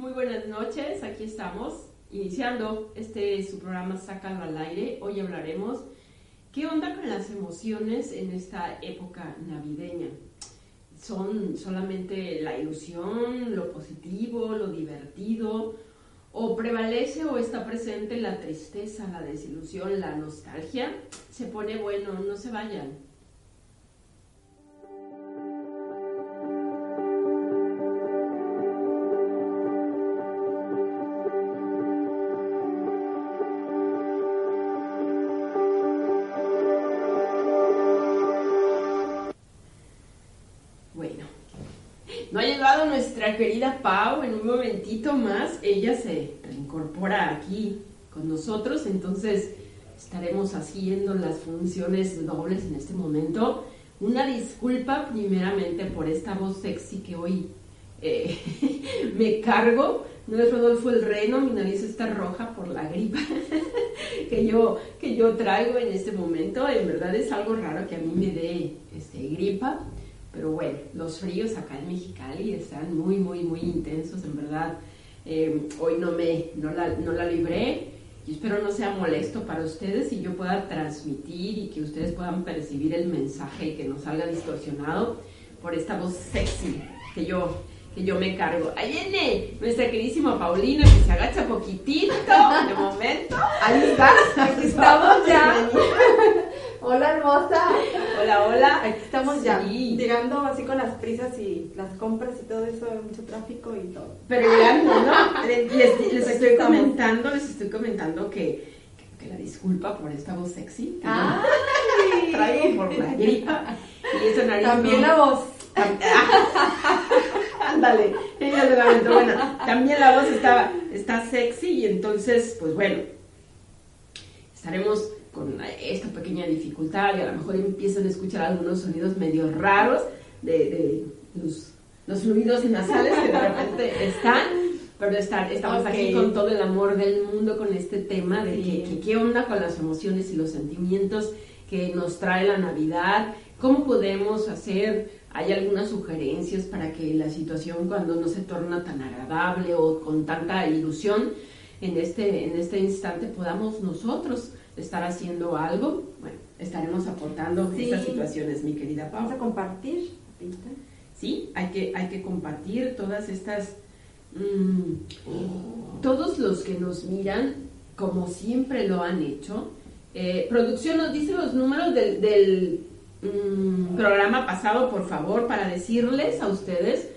Muy buenas noches, aquí estamos iniciando este su programa Sácalo al aire. Hoy hablaremos qué onda con las emociones en esta época navideña. ¿Son solamente la ilusión, lo positivo, lo divertido? ¿O prevalece o está presente la tristeza, la desilusión, la nostalgia? Se pone bueno, no se vayan. Momentito más. Ella se reincorpora aquí con nosotros, entonces estaremos haciendo las funciones dobles en este momento. Una disculpa primeramente por esta voz sexy que hoy eh, me cargo. No es Rodolfo el Reno, mi nariz está roja por la gripa que, yo, que yo traigo en este momento. En verdad es algo raro que a mí me dé este, gripa. Pero bueno, los fríos acá en Mexicali están muy, muy, muy intensos, en verdad. Eh, hoy no, me, no, la, no la libré. y espero no sea molesto para ustedes y yo pueda transmitir y que ustedes puedan percibir el mensaje y que no salga distorsionado por esta voz sexy que yo, que yo me cargo. Ahí viene nuestra queridísima Paulina que se agacha poquitito de momento. Ahí está, aquí estamos ya. Hola hermosa. Hola, hola. Aquí estamos ya. Llegando así con las prisas y las compras y todo eso, mucho tráfico y todo. Pero llegando, ¿no? Les, estoy comentando, les estoy comentando que, que, la disculpa por esta voz sexy. Que traigo por la gripa. Y esa nariz También la voz. Ándale, bueno, también la voz está, está sexy y entonces, pues bueno, estaremos con esta pequeña dificultad y a lo mejor empiezan a escuchar algunos sonidos medio raros de, los, los, fluidos nasales que de repente están, pero estar, estamos aquí con todo el amor del mundo con este tema de que, qué onda con las emociones y los sentimientos que nos trae la Navidad, cómo podemos hacer, hay algunas sugerencias para que la situación cuando no se torna tan agradable o con tanta ilusión, en este, en este instante podamos nosotros estar haciendo algo, bueno, estaremos aportando estas situaciones, mi querida Pau. Vamos a compartir. Sí, hay que, hay que compartir todas estas... Mm, todos los que nos miran, como siempre lo han hecho, eh, producción nos dice los números del, del mm, programa pasado, por favor, para decirles a ustedes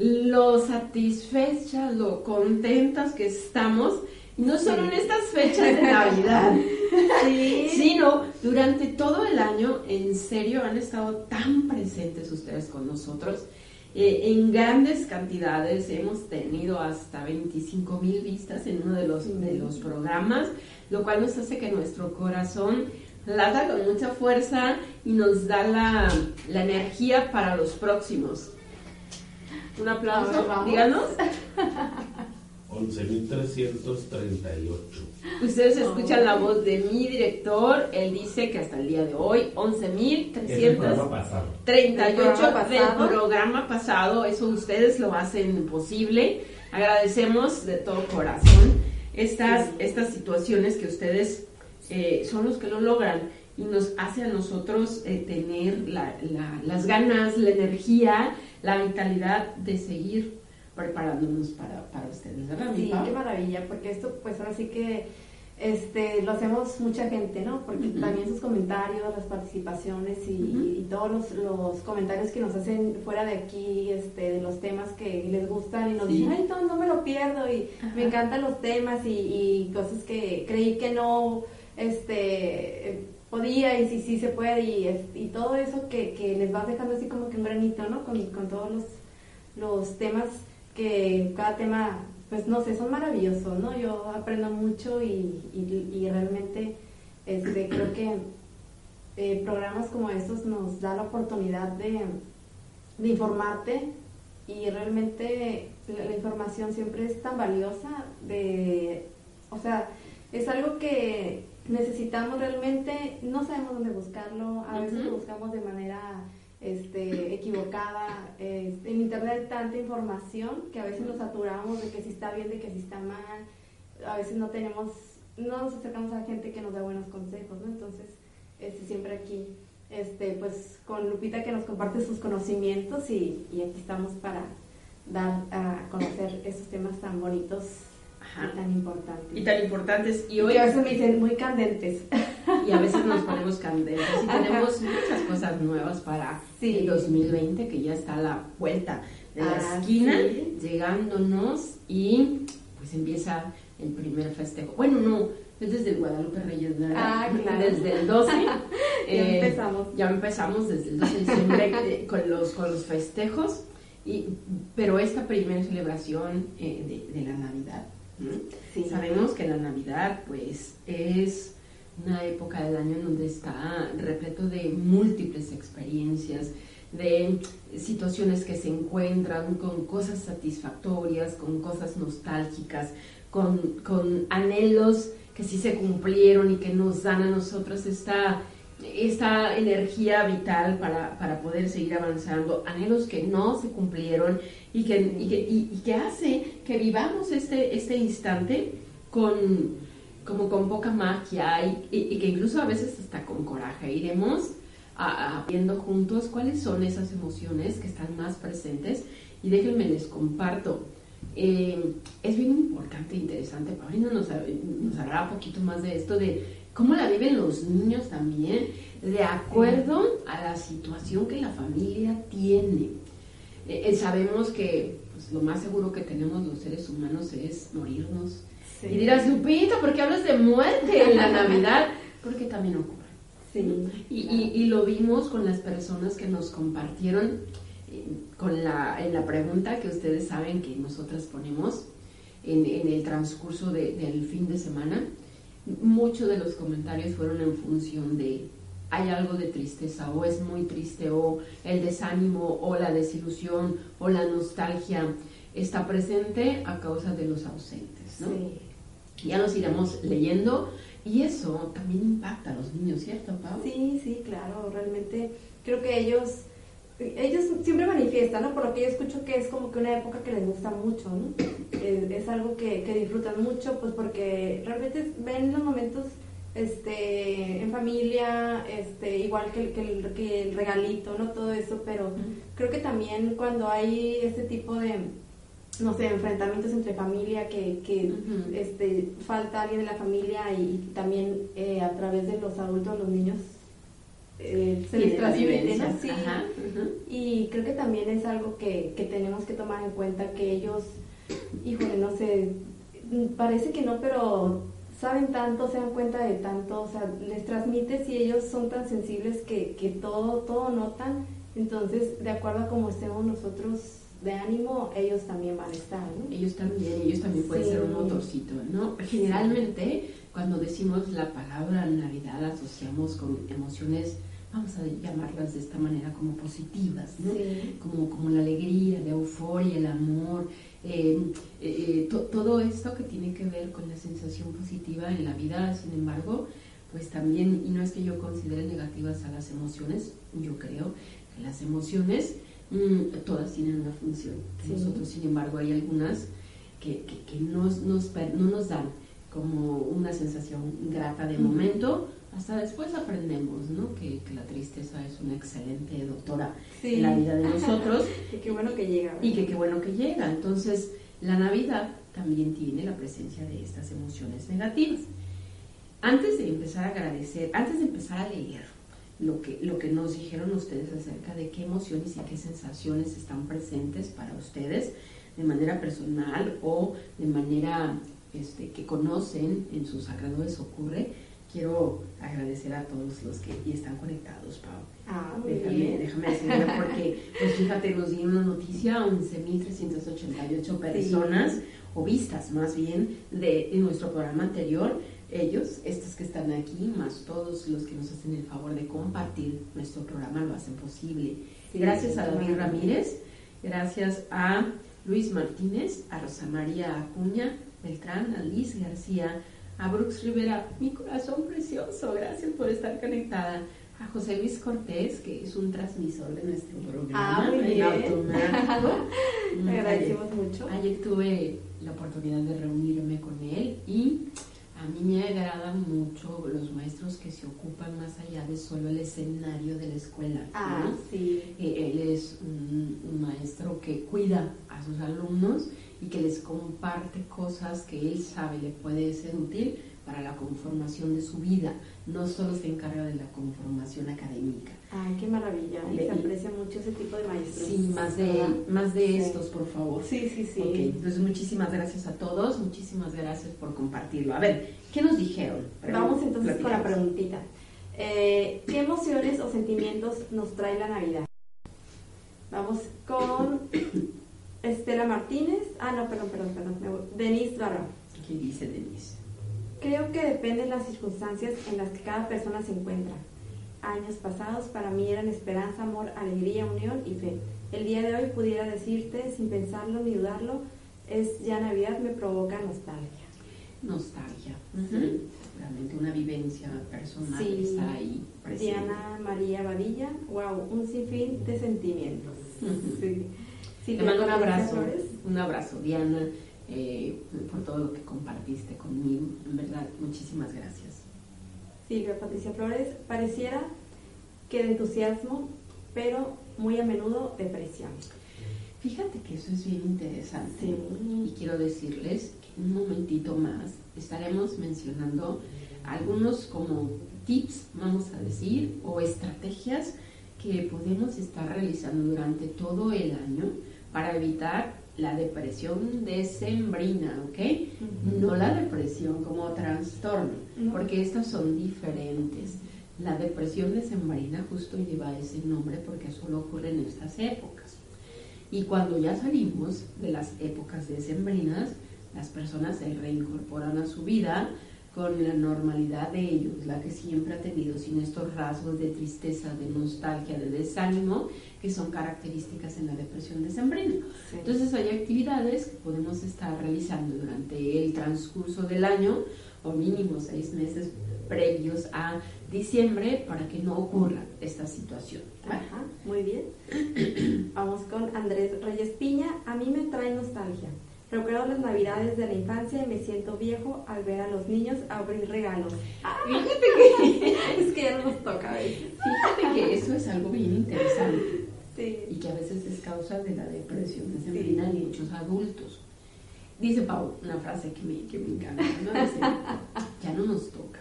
lo satisfechas, lo contentas que estamos no solo en estas fechas de Navidad, sino durante todo el año, en serio, han estado tan presentes ustedes con nosotros. Eh, en grandes cantidades, hemos tenido hasta 25 mil vistas en uno de los, de los programas, lo cual nos hace que nuestro corazón lata con mucha fuerza y nos da la, la energía para los próximos. Un aplauso, díganos. 11.338. Ustedes escuchan la voz de mi director, él dice que hasta el día de hoy 11.338 del programa pasado, eso ustedes lo hacen posible. Agradecemos de todo corazón estas, estas situaciones que ustedes eh, son los que lo logran y nos hace a nosotros eh, tener las ganas, la energía, la vitalidad de seguir preparándonos para, para ustedes, ¿verdad? Sí, qué maravilla, porque esto pues ahora sí que este, lo hacemos mucha gente, ¿no? Porque también sus comentarios, las participaciones y, todos los, los, comentarios que nos hacen fuera de aquí, este, de los temas que les gustan y nos dicen, ay, no, no me lo pierdo y me encantan los temas y, cosas que creí que no, este, podía y sí, sí se puede y, y todo eso que, que les vas dejando así como que un granito, ¿no? Con, con todos los, los temas que cada tema, pues no sé, son maravillosos, ¿no? Yo aprendo mucho y, y, realmente este, creo que eh, programas como estos nos da la oportunidad de, de informarte y realmente la, información siempre es tan valiosa de, o sea, es algo que necesitamos realmente, no sabemos dónde buscarlo, a veces lo buscamos de manera este, equivocada. en internet hay tanta información que a veces nos saturamos de que si está bien, de que si está mal. A veces no tenemos, no nos acercamos a gente que nos da buenos consejos, ¿no? Entonces, este, siempre aquí, este, pues con Lupita que nos comparte sus conocimientos y, y aquí estamos para dar a conocer esos temas tan bonitos y tan importantes. Y tan importantes. Y hoy... a veces me dicen muy candentes. Y a veces nos ponemos candentes. Y tenemos muchas cosas nuevas para el 2020 que ya está a la vuelta de la ah, esquina, llegándonos y pues empieza el primer festejo. Bueno, no, es desde Guadalupe Reyes, ¿verdad? Ah, claro. Desde el 12. ya eh, empezamos. Ya empezamos desde el 12 de diciembre con, los, con los festejos. Y, pero esta primera celebración eh, de, de, la Navidad, sabemos que la Navidad pues es una época del año en donde está repleto de múltiples experiencias, de situaciones que se encuentran con cosas satisfactorias, con cosas nostálgicas, con, con anhelos que sí se cumplieron y que nos dan a nosotros esta esta energía vital para, para, poder seguir avanzando, anhelos que no se cumplieron y que, y que, hace que vivamos este, este instante con, como con poca magia y, que incluso a veces hasta con coraje iremos viendo juntos cuáles son esas emociones que están más presentes y déjenme les comparto. Eh, es bien importante e interesante, Paulina nos, nos hablará un poquito más de esto, de cómo la viven los niños también, de acuerdo a la situación que la familia tiene. Eh, eh, sabemos que pues, lo más seguro que tenemos los seres humanos es morirnos. Y dirás, Lupita, ¿por qué hablas de muerte en la Navidad? Porque también ocurre. y, lo vimos con las personas que nos compartieron eh, con la, en la pregunta que ustedes saben que nosotras ponemos en, el transcurso del fin de semana muchos de los comentarios fueron en función de hay algo de tristeza o es muy triste o el desánimo o la desilusión o la nostalgia está presente a causa de los ausentes, ¿no? Ya nos iremos leyendo y eso también impacta a los niños, ¿cierto, Pau? Sí, sí, claro, realmente creo que ellos ellos siempre manifiestan, ¿no? Por lo que yo escucho que es como que una época que les gusta mucho, ¿no? Es, algo que, disfrutan mucho, pues porque realmente ven los momentos este, en familia, este, igual que, el, que el regalito, ¿no? Todo eso, pero creo que también cuando hay este tipo de, no sé, enfrentamientos entre familia, que, que este, falta alguien de la familia y, también eh, a través de los adultos, los niños eh, se les transmite, ¿no? Sí. Y creo que también es algo que, que, tenemos que tomar en cuenta que ellos, híjole, no sé, parece que no, pero saben tanto, se dan cuenta de tanto, o sea, les transmite si ellos son tan sensibles que, que todo, todo notan, entonces, de acuerdo a cómo estemos nosotros de ánimo, ellos también van a estar, ¿no? Ellos también, ellos también pueden ser un motorcito, ¿no? Generalmente, cuando decimos la palabra Navidad, asociamos con emociones vamos a llamarlas de esta manera, como positivas, ¿no? Como, como la alegría, la euforia, el amor, eh, eh, todo esto que tiene que ver con la sensación positiva en la vida, sin embargo, pues también, y no es que yo considere negativas a las emociones, yo creo que las emociones mm, todas tienen una función. Nosotros, sin embargo, hay algunas que, que, nos, nos, no nos dan como una sensación grata de momento, hasta después aprendemos, ¿no? Que, la tristeza es una excelente doctora en la vida de nosotros. y qué bueno que llega. Y que qué bueno que llega. Entonces, la Navidad también tiene la presencia de estas emociones negativas. Antes de empezar a agradecer, antes de empezar a leer lo que, lo que nos dijeron ustedes acerca de qué emociones y qué sensaciones están presentes para ustedes de manera personal o de manera este, que conocen en sus alrededores ocurre, quiero agradecer a todos los que están conectados, Pau. Ah, déjame, déjame decirlo porque, pues fíjate, nos dieron una noticia, 11.388 personas, o vistas más bien, de, nuestro programa anterior. Ellos, estos que están aquí, más todos los que nos hacen el favor de compartir nuestro programa, lo hacen posible. gracias a David Ramírez, gracias a Luis Martínez, a Rosa María Acuña Beltrán, a Liz García, a Brooks Rivera, mi corazón precioso, gracias por estar conectada. a José Luis Cortés, que es un transmisor de nuestro programa Ah, muy en bien. automático. Le agradecemos mucho. Ayer tuve la oportunidad de reunirme con él y a mí me agradan mucho los maestros que se ocupan más allá de solo el escenario de la escuela. Ah, ¿no? sí. Eh, Él es un, un maestro que cuida a sus alumnos y que les comparte cosas que él sabe le puede ser útil para la conformación de su vida. No solo se encarga de la conformación académica. Ay, qué maravilla. Y se aprecia mucho ese tipo de maestros. Sí, más de, ¿verdad? más de Sí. estos, por favor. Sí, sí, sí. Ok, entonces muchísimas gracias a todos, muchísimas gracias por compartirlo. A ver, ¿qué nos dijeron? Vamos entonces con la preguntita. Eh, ¿Qué emociones o sentimientos nos trae la Navidad? Vamos con Estela Martínez. Ah, no, perdón, perdón, perdón. me voy. Denise Barra. ¿Qué dice Denise? Creo que depende de las circunstancias en las que cada persona se encuentra. Años pasados para mí eran esperanza, amor, alegría, unión y fe. El día de hoy pudiera decirte, sin pensarlo ni dudarlo, es ya Navidad me provoca nostalgia. Nostalgia. Sí. Seguramente una vivencia personal Sí. está ahí presente. Diana María Badilla, wow, un sinfín de sentimientos. Ujú. Sí. Te mando un abrazo, Flores. un abrazo, Diana, eh, por todo lo que compartiste conmigo. En verdad, muchísimas gracias. Silvia Patricia Flores, pareciera que de entusiasmo, pero muy a menudo depresión. Fíjate que eso es bien interesante. Sí. Y quiero decirles que un momentito más estaremos mencionando algunos como tips, vamos a decir, o estrategias que podemos estar realizando durante todo el año para evitar la depresión decembrina, ¿ok? No la depresión como trastorno, No. porque estas son diferentes. La depresión decembrina justo lleva ese nombre porque solo ocurre en estas épocas. Y cuando ya salimos de las épocas decembrinas, las personas se reincorporan a su vida con la normalidad de ellos, la que siempre ha tenido, sin estos rasgos de tristeza, de nostalgia, de desánimo, que son características en la depresión decembrina. Sí. Entonces hay actividades que podemos estar realizando durante el transcurso del año o mínimo seis meses previos a diciembre para que no ocurra esta situación. Ajá, muy bien. Vamos con Andrés Reyes Piña. A mí me trae nostalgia. Recuerdo las navidades de la infancia y me siento viejo al ver a los niños abrir regalos. Fíjate que, Es que ya no nos toca a veces. fíjate que eso es algo bien interesante Sí. y que a veces es causa de la depresión decembrina en muchos adultos. Dice Pau una frase que me, que me encanta, ¿no? Dice, ya no nos toca.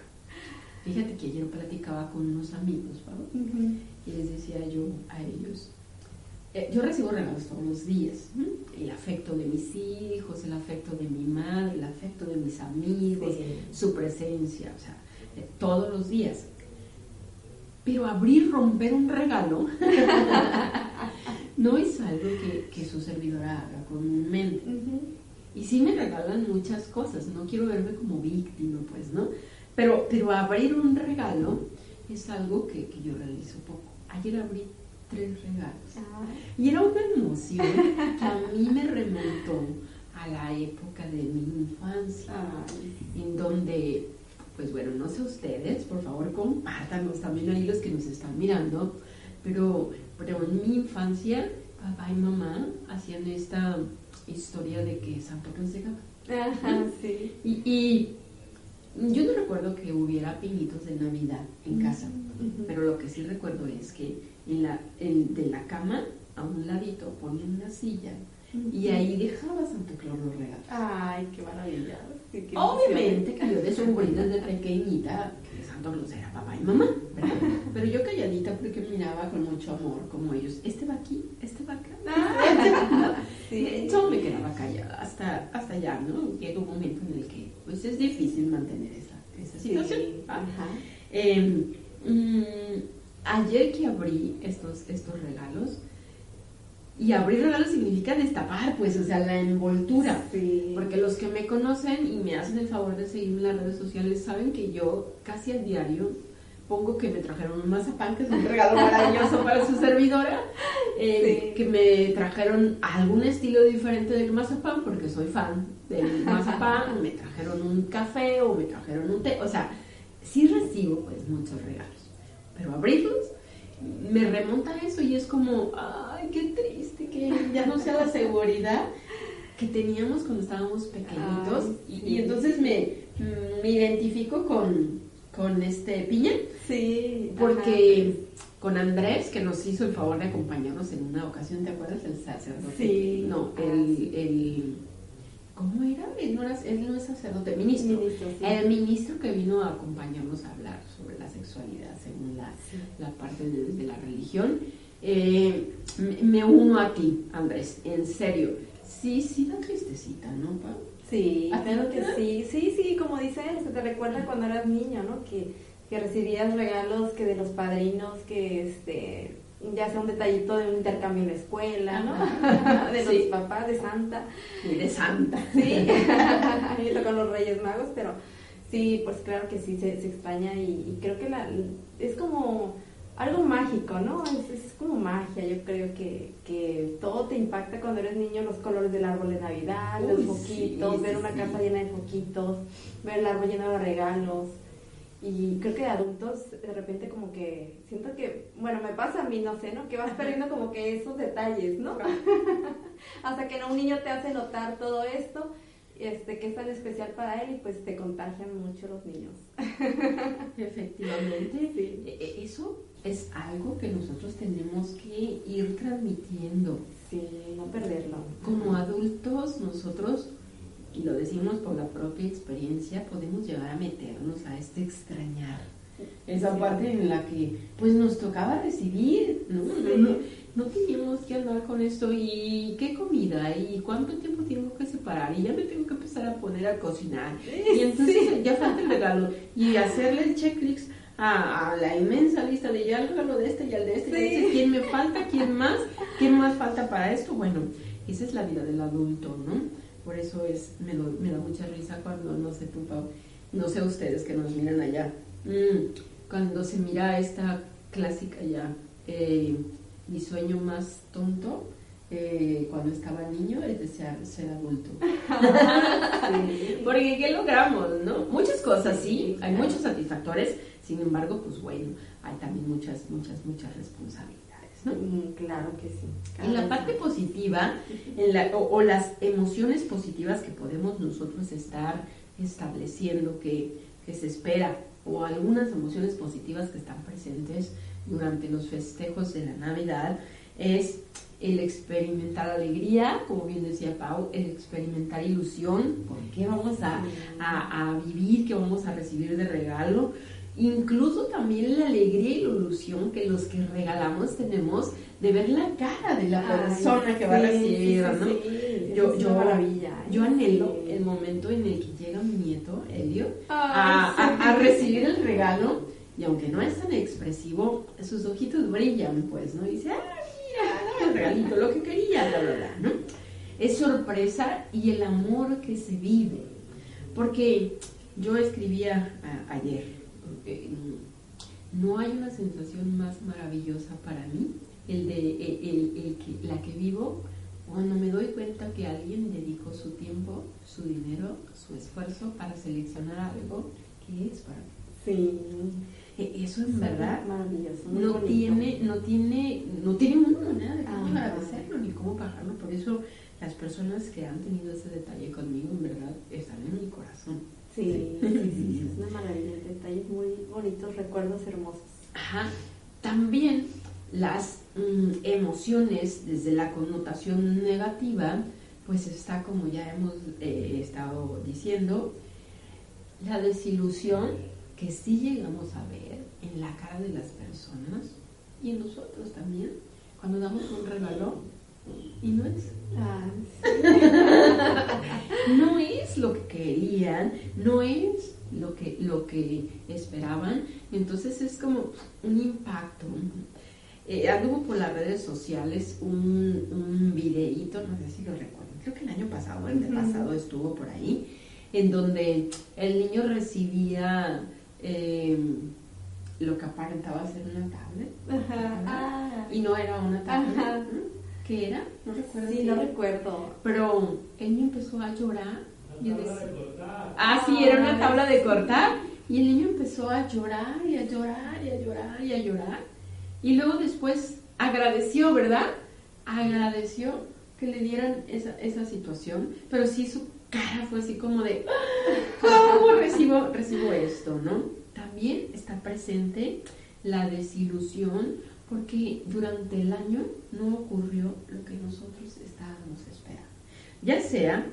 Fíjate que ayer platicaba con unos amigos, Pau, y les decía yo a ellos, eh, yo recibo regalos todos los días, el afecto de mis hijos, el afecto de mi madre, el afecto de mis amigos, Sí. su presencia, o sea, eh, todos los días. Pero abrir, romper un regalo no es algo que, que su servidora haga comúnmente. Y sí me regalan muchas cosas, no quiero verme como víctima, pues, ¿no? Pero, pero abrir un regalo es algo que, que yo realizo poco. Ayer abrí tres regalos. Ah, Y era una emoción que a mí me remontó a la época de mi infancia, en donde, pues bueno, no sé ustedes, por favor compártanos también ahí los que nos están mirando, pero, pero en mi infancia, papá y mamá hacían esta historia de que Santo Claus llegaba. Ajá, sí. Y, y yo no recuerdo que hubiera pinitos de Navidad en casa, pero lo que sí recuerdo es que en la, en- de la cama a un ladito ponían una silla y ahí dejaba Santo Claus los regalos. Ay, qué maravilla. Qué Obviamente que yo descubrí desde pequeñita que Santo Claus era papá y mamá, ¿verdad? pero yo calladita porque miraba con mucho amor como ellos, este va aquí, este va acá. Ah, sí. Yo me quedaba callada hasta, hasta allá, ¿no? Llega un momento en el que pues es difícil mantener esa, esa situación. ajá. Eh, mm, ayer que abrí estos, estos regalos, y abrir regalos significa destapar, pues, o sea, la envoltura. Sí. Porque los que me conocen y me hacen el favor de seguirme en las redes sociales saben que yo casi a diario pongo que me trajeron un mazapán, que es un regalo maravilloso para su servidora, eh, Sí. que me trajeron algún estilo diferente del mazapán, porque soy fan del mazapán, me trajeron un café o me trajeron un té, o sea, sí recibo pues muchos regalos, pero abrirlos me remonta a eso y es como, ay, qué triste que ya no sea la seguridad que teníamos cuando estábamos pequeñitos. y, entonces me, me identifico con, con este Piña. Sí. Porque con Andrés, que nos hizo el favor de acompañarnos en una ocasión, ¿te acuerdas? El sacerdote. Sí. No, el, el ¿Cómo era? Él no, era, él no es sacerdote, ministro. El ministro que vino a acompañarnos a hablar sobre la sexualidad según la, la parte de, la religión. Eh, me uno a ti, Andrés, en serio. Sí, sí da tristecita, ¿no, Pa? Sí, claro que sí. Sí, sí, como dice se te recuerda cuando eras niño, ¿no? Que, que recibías regalos que de los padrinos, que este ya sea un detallito de un intercambio en la escuela, ¿no? de los papás, de Santa. Y de Santa. Sí, y con los Reyes Magos, pero sí, pues claro que sí, se, extraña y, creo que la, es como algo mágico, ¿no? Es, como magia, yo creo que, que, todo te impacta cuando eres niño, los colores del árbol de Navidad, los foquitos, ver una casa llena de foquitos, ver el árbol lleno de regalos. Y creo que de adultos de repente como que siento que, bueno, me pasa a mí, no sé, ¿no? Que vas perdiendo como que esos detalles, ¿no? Hasta que no, un niño te hace notar todo esto, este, que es tan especial para él y pues te contagian mucho los niños. Efectivamente, sí. E, e, eso es algo que nosotros tenemos que ir transmitiendo. Sí, no perderlo. Como adultos nosotros y lo decimos por la propia experiencia, podemos llegar a meternos a este extrañar. Esa parte en la que pues nos tocaba recibir, ¿no? No, teníamos que andar con esto y qué comida y cuánto tiempo tengo que separar y ya me tengo que empezar a poner a cocinar y entonces ya falta el regalo. Y hacerle el checklist a, la inmensa lista de ya el regalo de este y el de este, y quién me falta, quién más, quién más falta para esto, bueno, esa es la vida del adulto, ¿no? Por eso es, me, me da mucha risa cuando, no sé tú, Pau, no sé ustedes que nos miran allá, mm, cuando se mira esta clásica ya, eh, mi sueño más tonto, eh, cuando estaba niño es desear ser adulto. Porque ¿qué logramos? ¿no? Muchas cosas, sí, hay muchos satisfactores, sin embargo, pues bueno, hay también muchas, muchas, muchas responsabilidades. Mm, claro que sí. en la parte positiva, en la, o, las emociones positivas que podemos nosotros estar estableciendo que, que se espera, o algunas emociones positivas que están presentes durante los festejos de la Navidad, es el experimentar alegría, como bien decía Pau, el experimentar ilusión, por qué vamos a, a, a, vivir, qué vamos a recibir de regalo, incluso también la alegría y la ilusión que los que regalamos tenemos de ver la cara de la persona que va a recibir, ¿no? yo, yo, maravilla. Yo anhelo el momento en el que llega mi nieto, Elio, a, recibir el regalo y aunque no es tan expresivo, sus ojitos brillan, pues, ¿no? Y dice, ah, mira, el regalito, lo que quería, bla, bla, bla, ¿no? Es sorpresa y el amor que se vive. Porque yo escribía ayer, no hay una sensación más maravillosa para mí, el de el, que, la que vivo cuando me doy cuenta que alguien dedicó su tiempo, su dinero, su esfuerzo para seleccionar algo que es para mí. Sí. E, eso en verdad maravilloso, no tiene, no tiene, no tiene de cómo agradecerlo ni cómo pagarlo. Por eso las personas que han tenido ese detalle conmigo en verdad están en mi corazón. Sí, es una maravilla, detalles muy bonitos, recuerdos hermosos. Ajá. También las mm, emociones desde la connotación negativa, pues está como ya hemos eh, estado diciendo, la desilusión que sí llegamos a ver en la cara de las personas y en nosotros también, cuando damos un regalo y no es. Ah, no es lo que querían, no es lo que, lo que esperaban. Entonces es como un impacto. Eh, anduvo por las redes sociales un, un videíto, no sé si lo recuerdo, creo que el año pasado, el de pasado estuvo por ahí, en donde el niño recibía em, lo que aparentaba ser una tablet. Y no era una tablet. ¿Qué era? No recuerdo. Sí, no recuerdo. Pero él empezó a llorar. Y ah, sí, era una tabla de cortar. Y el niño empezó a llorar y a llorar y a llorar y a llorar. Y luego después agradeció, ¿verdad? Agradeció que le dieran esa, esa situación, pero sí su cara fue así como de, ¿cómo recibo, recibo esto, no? También está presente la desilusión porque durante el año no ocurrió lo que nosotros estábamos esperando. Ya sea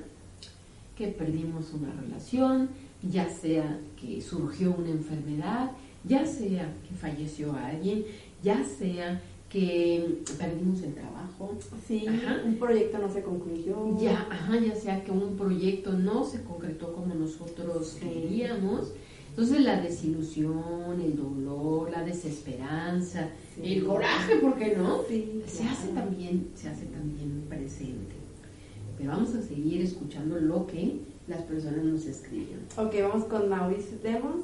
que perdimos una relación, ya sea que surgió una enfermedad, ya sea que falleció alguien, ya sea que perdimos el trabajo. Sí, un proyecto no se concluyó. Ya, ajá, ya sea que un proyecto no se concretó como nosotros queríamos. Entonces la desilusión, el dolor, la desesperanza, el coraje, ¿por qué no? se hace también, se hace también presente. Pero vamos a seguir escuchando lo que las personas nos escriben. Ok, vamos con Mauricio Demos.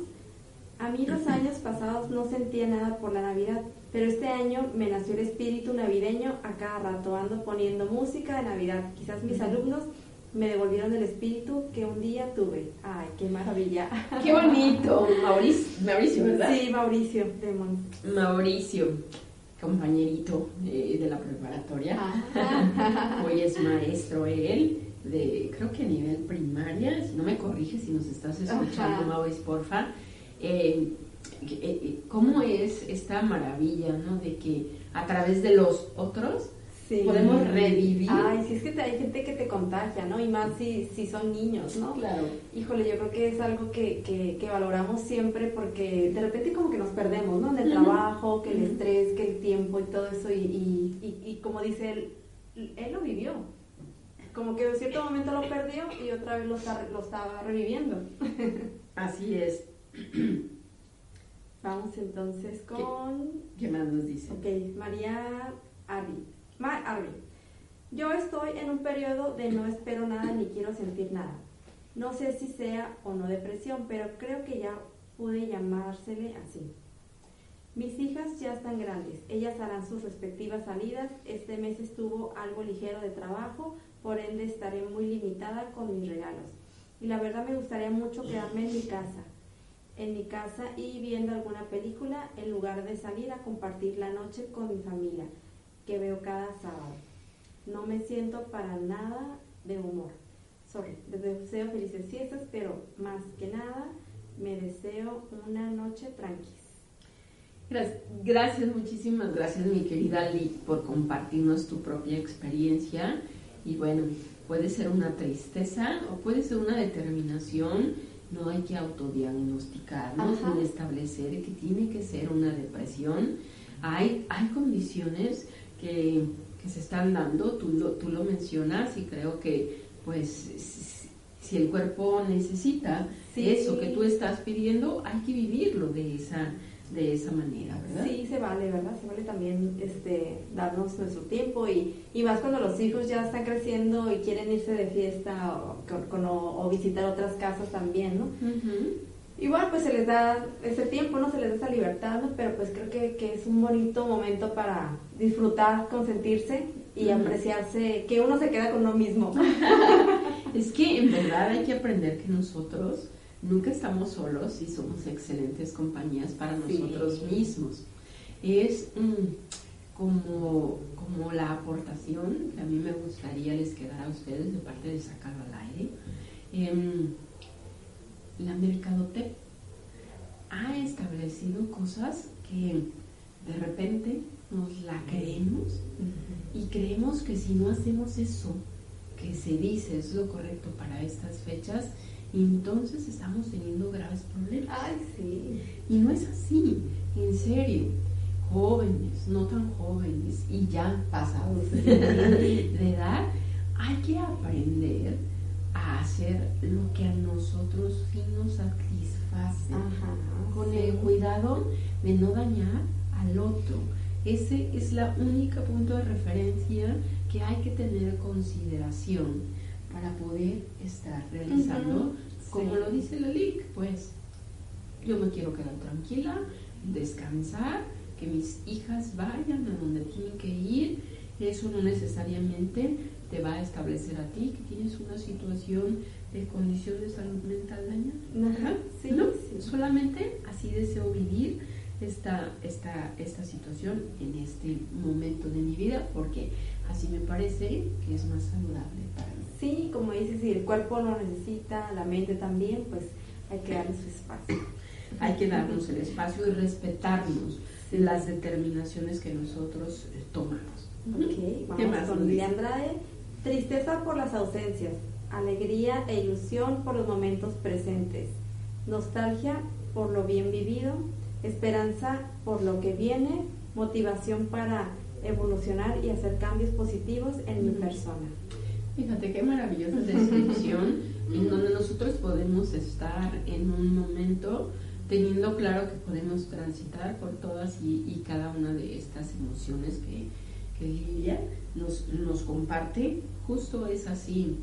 A mí los años pasados no sentía nada por la Navidad, pero este año me nació el espíritu navideño a cada rato. Ando poniendo música de Navidad. Quizás mis alumnos me devolvieron el espíritu que un día tuve. Ay, qué maravilla. Qué bonito. Mauricio, Mauricio ¿verdad? Sí, Mauricio Demons. Mauricio, compañerito eh, de la preparatoria. Ah. Hoy es maestro él, de creo que a nivel primaria. Si no me corriges si nos estás escuchando, Mauricio, porfa. Eh, eh, ¿Cómo es esta maravilla, no? De que a través de los otros podemos revivir. Ay, si es que hay gente que te contagia, ¿no? Y más si, si son niños, ¿no? Claro. Híjole, yo creo que es algo que, que, valoramos siempre porque de repente como que nos perdemos, ¿no? En el trabajo, que el estrés, que el tiempo y todo eso. Y, y, y, como dice él, él lo vivió. Como que en cierto momento lo perdió y otra vez lo, está, lo estaba reviviendo. Así es. Vamos entonces con... ¿Qué, más nos dice? Ok, María Arby. Yo estoy en un periodo de no espero nada ni quiero sentir nada. No sé si sea o no depresión, pero creo que ya pude llamársele así. Mis hijas ya están grandes, ellas harán sus respectivas salidas. Este mes estuvo algo ligero de trabajo, por ende estaré muy limitada con mis regalos. Y la verdad me gustaría mucho quedarme en mi casa, en mi casa y viendo alguna película en lugar de salir a compartir la noche con mi familia que veo cada sábado. No me siento para nada de humor. Sorry, les deseo felices fiestas, pero más que nada me deseo una noche tranquila. Gracias, muchísimas gracias mi querida Lee por compartirnos tu propia experiencia. Y bueno, puede ser una tristeza o puede ser una determinación. No hay que autodiagnosticarnos ni establecer que tiene que ser una depresión. Hay, hay condiciones que, se están dando, tú lo, tú lo mencionas y creo que pues si el cuerpo necesita eso que tú estás pidiendo, hay que vivirlo de esa de esa manera, ¿verdad? Sí, se vale, ¿verdad? Se vale también este, darnos nuestro tiempo y, y más cuando los hijos ya están creciendo y quieren irse de fiesta o, o, visitar otras casas también, ¿no? Igual pues se les da ese tiempo, ¿no? Se les da esa libertad, ¿no? Pero pues creo que, que es un bonito momento para disfrutar, consentirse y apreciarse, que uno se queda con uno mismo. es que en verdad hay que aprender que nosotros nunca estamos solos y somos excelentes compañías para nosotros mismos. Es mm, como, como la aportación que a mí me gustaría les quedar a ustedes de parte de sacarlo al aire. Em, la mercadotecnia ha establecido cosas que de repente nos la creemos y creemos que si no hacemos eso que se dice es lo correcto para estas fechas, entonces estamos teniendo graves problemas. Ay, sí. Y no es así, en serio. Jóvenes, no tan jóvenes y ya pasados de edad, hay que aprender a hacer lo que a nosotros sí nos satisface, con el cuidado de no dañar al otro. Ese es la única punto de referencia que hay que tener consideración para poder estar realizando, como lo dice la LIC, pues yo me quiero quedar tranquila, descansar, que mis hijas vayan a donde tienen que ir, eso no necesariamente te va a establecer a ti que tienes una situación de condición de salud mental dañada. Ajá, sí, ¿No? sí. Solamente así deseo vivir esta, esta, esta situación en este momento de mi vida porque así me parece que es más saludable para mí. Sí, como dices, si el cuerpo lo necesita, la mente también, pues hay que darle su espacio. Hay que darnos el espacio y respetarnos las determinaciones que nosotros eh, tomamos. Ok, ¿Qué vamos más, con Luis? Lili Andrade. Tristeza por las ausencias, alegría e ilusión por los momentos presentes, nostalgia por lo bien vivido, esperanza por lo que viene, motivación para evolucionar y hacer cambios positivos en mi persona. Fíjate qué maravillosa descripción en donde nosotros podemos estar en un momento teniendo claro que podemos transitar por todas y, y cada una de estas emociones que, que Lilia nos, nos comparte. Justo es así.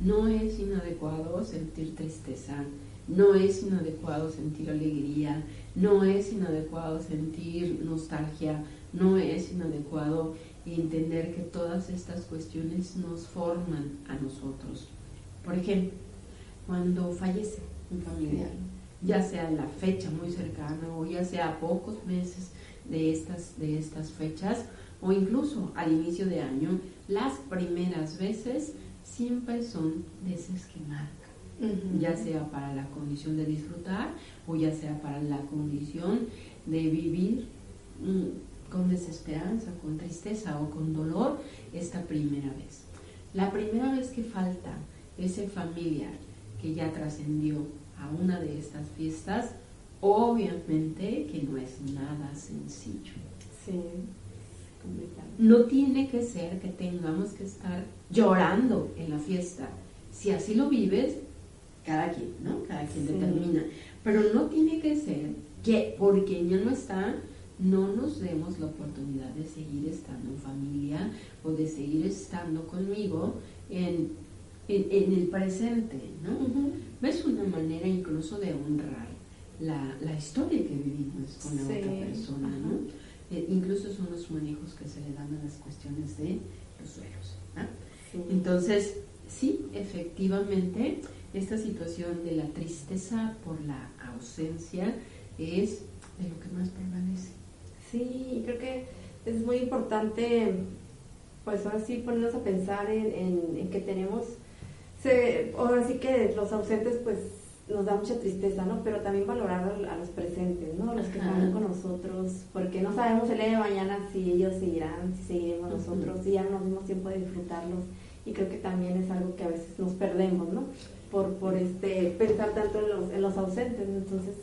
No es inadecuado sentir tristeza, no es inadecuado sentir alegría, no es inadecuado sentir nostalgia, no es inadecuado entender que todas estas cuestiones nos forman a nosotros. Por ejemplo, cuando fallece un familiar, ya sea en la fecha muy cercana o ya sea a pocos meses de estas, de estas fechas o incluso al inicio de año, las primeras veces siempre son veces que marcan ya sea para la condición de disfrutar o ya sea para la condición de vivir mm, con desesperanza, con tristeza o con dolor esta primera vez. La primera vez que falta ese familiar que ya trascendió a una de estas fiestas, obviamente que no es nada sencillo. Sí. No tiene que ser que tengamos que estar llorando en la fiesta. Si así lo vives, cada quien, ¿no? Cada quien Sí. determina. Pero no tiene que ser que porque ya no está, no nos demos la oportunidad de seguir estando en familia o de seguir estando conmigo en, en, en el presente, ¿no? ¿Ves una manera incluso de honrar la, la historia que vivimos con la Sí, otra persona. ¿no? Eh, incluso son los manejos que se le dan a las cuestiones de los suelos. ¿ah? Sí. Entonces, sí, efectivamente, esta situación de la tristeza por la ausencia es de lo que más prevalece. Sí, creo que es muy importante, pues ahora sí ponernos a pensar en, en- en que tenemos, se, ahora sí que los ausentes pues nos da mucha tristeza, ¿no? Pero también valorar a, los presentes, ¿no? Los que Ajá. están con nosotros, porque no sabemos el día de mañana si ellos seguirán, si seguiremos nosotros, y ya no nos dimos tiempo de disfrutarlos. Y creo que también es algo que a veces nos perdemos, ¿no? Por, por este, pensar tanto en los, en los ausentes. Entonces,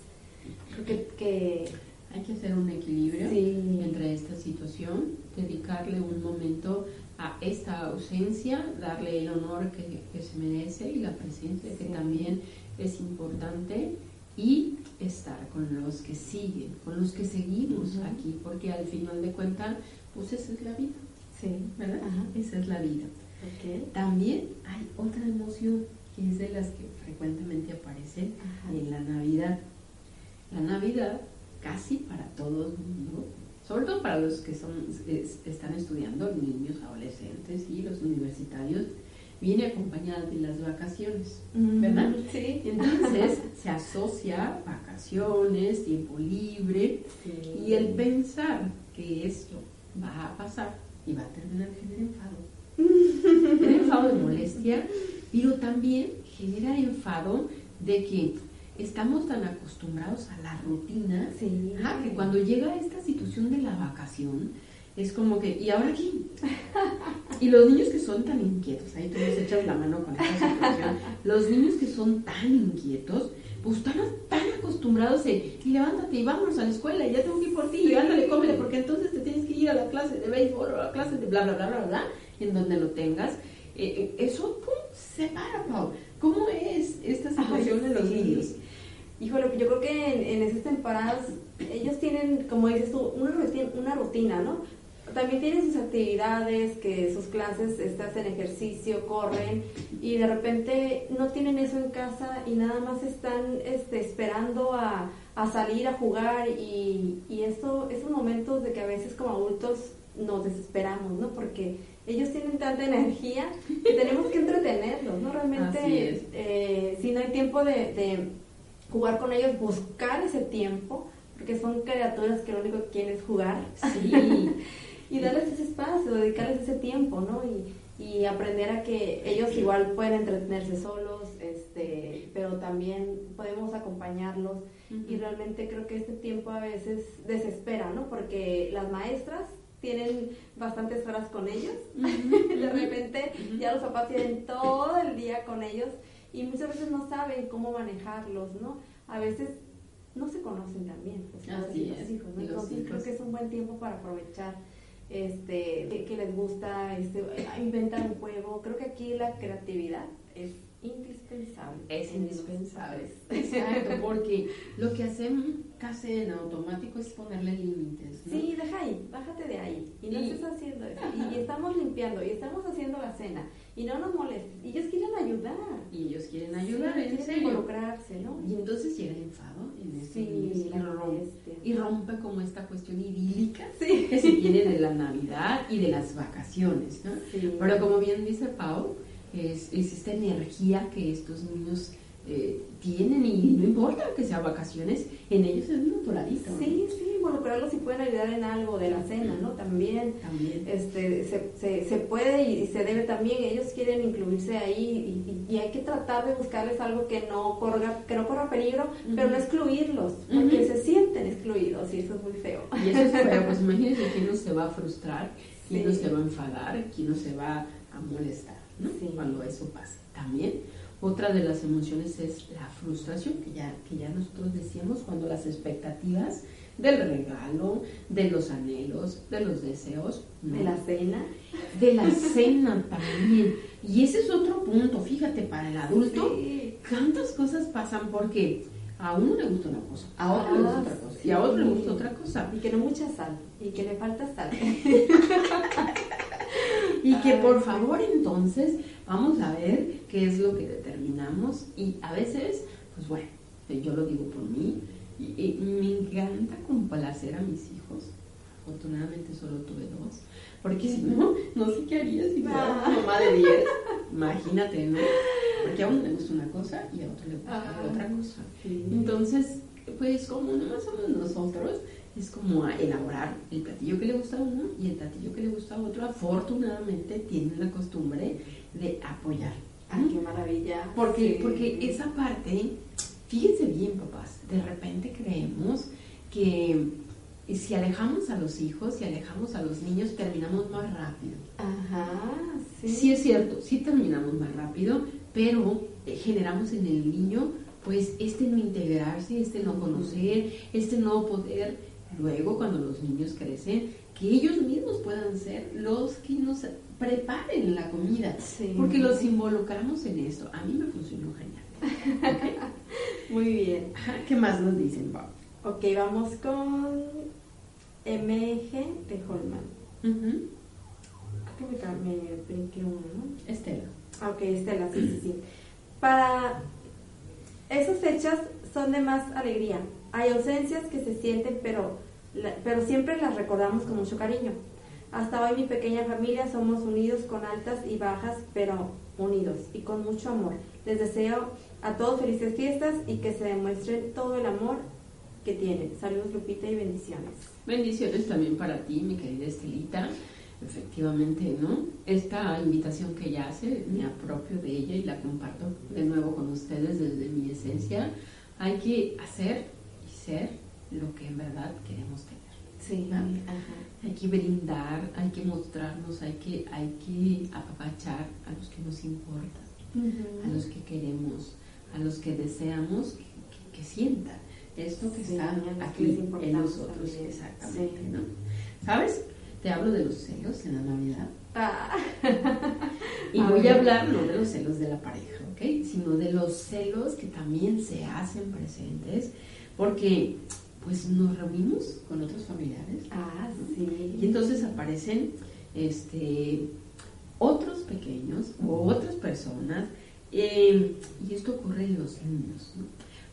creo que, que Hay que hacer un equilibrio Sí. entre esta situación, dedicarle un momento a esta ausencia, darle el honor que, que se merece y la presencia que también es importante y estar con los que siguen, con los que seguimos aquí, porque al final de cuentas, pues esa es la vida, sí, ¿verdad? Ajá. Esa es la vida. También hay otra emoción que es de las que frecuentemente aparecen Ajá. en la Navidad. La Navidad, casi para todo el mundo, sobre todo para los que son, es- están estudiando, niños, adolescentes y los universitarios, viene acompañada de las vacaciones, ¿verdad? Sí. Entonces se asocia vacaciones, tiempo libre y el pensar que esto va a pasar y va a terminar genera enfado. Genera enfado de molestia, pero también genera enfado de que estamos tan acostumbrados a la rutina Sí. ajá, que cuando llega esta situación de la vacación es como que, ¿y ahora qué? Y los niños que son tan inquietos, ahí tú nos echas la mano con esta situación, los niños que son tan inquietos, pues están tan acostumbrados de, y levántate y vámonos a la escuela, y ya tengo que ir por ti, y ándale, cómele, porque entonces te tienes que ir a la clase de béisbol o a la clase de bla, bla, bla, bla, bla, en donde lo tengas. Eh, eh, eso, pum, se para, Pau. ¿Cómo es esta situación Ay, de los sí. niños? Híjole, yo creo que en, en esas temporadas ellos tienen, como dices tú, una rutina, una rutina, ¿no? También tienen sus actividades, que sus clases este, hacen ejercicio, corren, y de repente no tienen eso en casa y nada más están este, esperando a, a salir a jugar y, y esto, esos momentos de que a veces como adultos nos desesperamos, ¿no? Porque ellos tienen tanta energía que tenemos que entretenerlos, ¿no? Realmente, eh, si no hay tiempo de, de jugar con ellos, buscar ese tiempo, porque son criaturas que lo único que quieren es jugar. Sí. y darles ese espacio, dedicarles ese tiempo, ¿no? Y, y aprender a que ellos igual pueden entretenerse solos, este, pero también podemos acompañarlos. Y realmente creo que este tiempo a veces desespera, ¿no? Porque las maestras tienen bastantes horas con ellos. de repente ya los papás tienen todo el día con ellos y muchas veces no saben cómo manejarlos, ¿no? A veces no se conocen también, pues, los Así los es, hijos, ¿no? Entonces creo que es un buen tiempo para aprovechar este que, les gusta este inventar un juego. Creo que aquí la creatividad es indispensable. Es indispensable. Exacto, porque lo que hacemos casi en automático es ponerle límites. ¿no? Sí, deja ahí, bájate de ahí. Y no estés haciendo eso. Y, y estamos limpiando, y estamos haciendo la cena. Y no nos molestes. Y ellos quieren ayudar. Y ellos quieren ayudar, Sí, en quieren involucrarse, ¿no? Y entonces llega el enfado en estos Sí, y, rompe, y rompe como esta cuestión idílica que se tiene de la Navidad y de las vacaciones. ¿no? Pero como bien dice Pau, es, es esta energía que estos niños eh, tienen y no importa que sea vacaciones, en ellos es naturalito. ¿no? Sí, sí, involucrarlos y pueden ayudar en algo de la cena, ¿no? También. También. Este, se, se, se puede y se debe también, ellos quieren incluirse ahí y, y- hay que tratar de buscarles algo que no corra, que no corra peligro, pero no excluirlos, porque se sienten excluidos y eso es muy feo. Y eso es feo, pues imagínense quién no se va a frustrar, quién no Sí. se va a enfadar, quién no se va a molestar, ¿no? Sí. Cuando eso pase. También, otra de las emociones es la frustración, que ya, que ya nosotros decíamos, cuando las expectativas del regalo, de los anhelos, de los deseos, ¿no? De la cena. de la cena también. Y ese es otro punto, fíjate, para el adulto, Sí. ¿cuántas cosas pasan? Porque a uno le gusta una cosa, a otro le gusta Ah, otra cosa, y a otro le gusta otra cosa. Y que no mucha sal, y que le falta sal. Y que por favor entonces vamos a ver qué es lo que determinamos y a veces, pues bueno, yo lo digo por mí, y, y me encanta complacer a mis hijos. Afortunadamente solo tuve dos, porque si no, no sé qué haría si fuera Ah. mamá de diez. Imagínate, ¿no? Porque a uno le gusta una cosa y a otro le gusta Ah. otra cosa. Sí. Entonces, pues como nomás somos nosotros, es como a elaborar el platillo que le gusta a uno y el platillo que le gusta a otro. Afortunadamente tienen la costumbre de apoyar. Ay, qué maravilla. Porque, Sí. porque esa parte, fíjense bien papás, de repente creemos que si alejamos a los hijos, si alejamos a los niños, terminamos más rápido. Ajá, sí. Sí es cierto, sí terminamos más rápido, pero eh, generamos en el niño pues este no integrarse, este no conocer, este no poder, luego cuando los niños crecen, que ellos mismos puedan ser los que nos preparen la comida, Sí. porque los involucramos en esto. A mí me funcionó genial. Muy bien. ¿Qué más nos dicen, Bob? Ok, vamos con MG de Holman. Ujú. Creo que me, me brinqué uno, ¿no? Estela. Ah, Ok, Estela, sí, sí, sí. Para esas fechas son de más alegría. Hay ausencias que se sienten, pero, pero siempre las recordamos con mucho cariño. Hasta hoy mi pequeña familia somos unidos con altas y bajas, pero unidos y con mucho amor. Les deseo a todos felices fiestas y que se demuestren todo el amor que tienen. Saludos Lupita y bendiciones. Bendiciones también para ti, mi querida Estelita. Efectivamente, ¿no? Esta invitación que ella hace, me apropio de ella y la comparto de nuevo con ustedes desde mi esencia. Hay que hacer y ser lo que en verdad queremos tener. Sí, Ah. ajá. Hay que brindar, hay que mostrarnos, hay que, hay que apapachar a los que nos importan, a los que queremos, a los que deseamos que, que- que sientan esto que Sí, está que aquí en nosotros, también. exactamente, Sí. ¿no? ¿Sabes? Te hablo de los celos en la Navidad Ah. y A voy ver. a hablar no de los celos de la pareja, ¿ok? Sino de los celos que también se hacen presentes porque pues nos reunimos con otros familiares Ah, sí. y entonces aparecen este, otros pequeños o otras personas, eh, y esto ocurre en los niños. ¿no?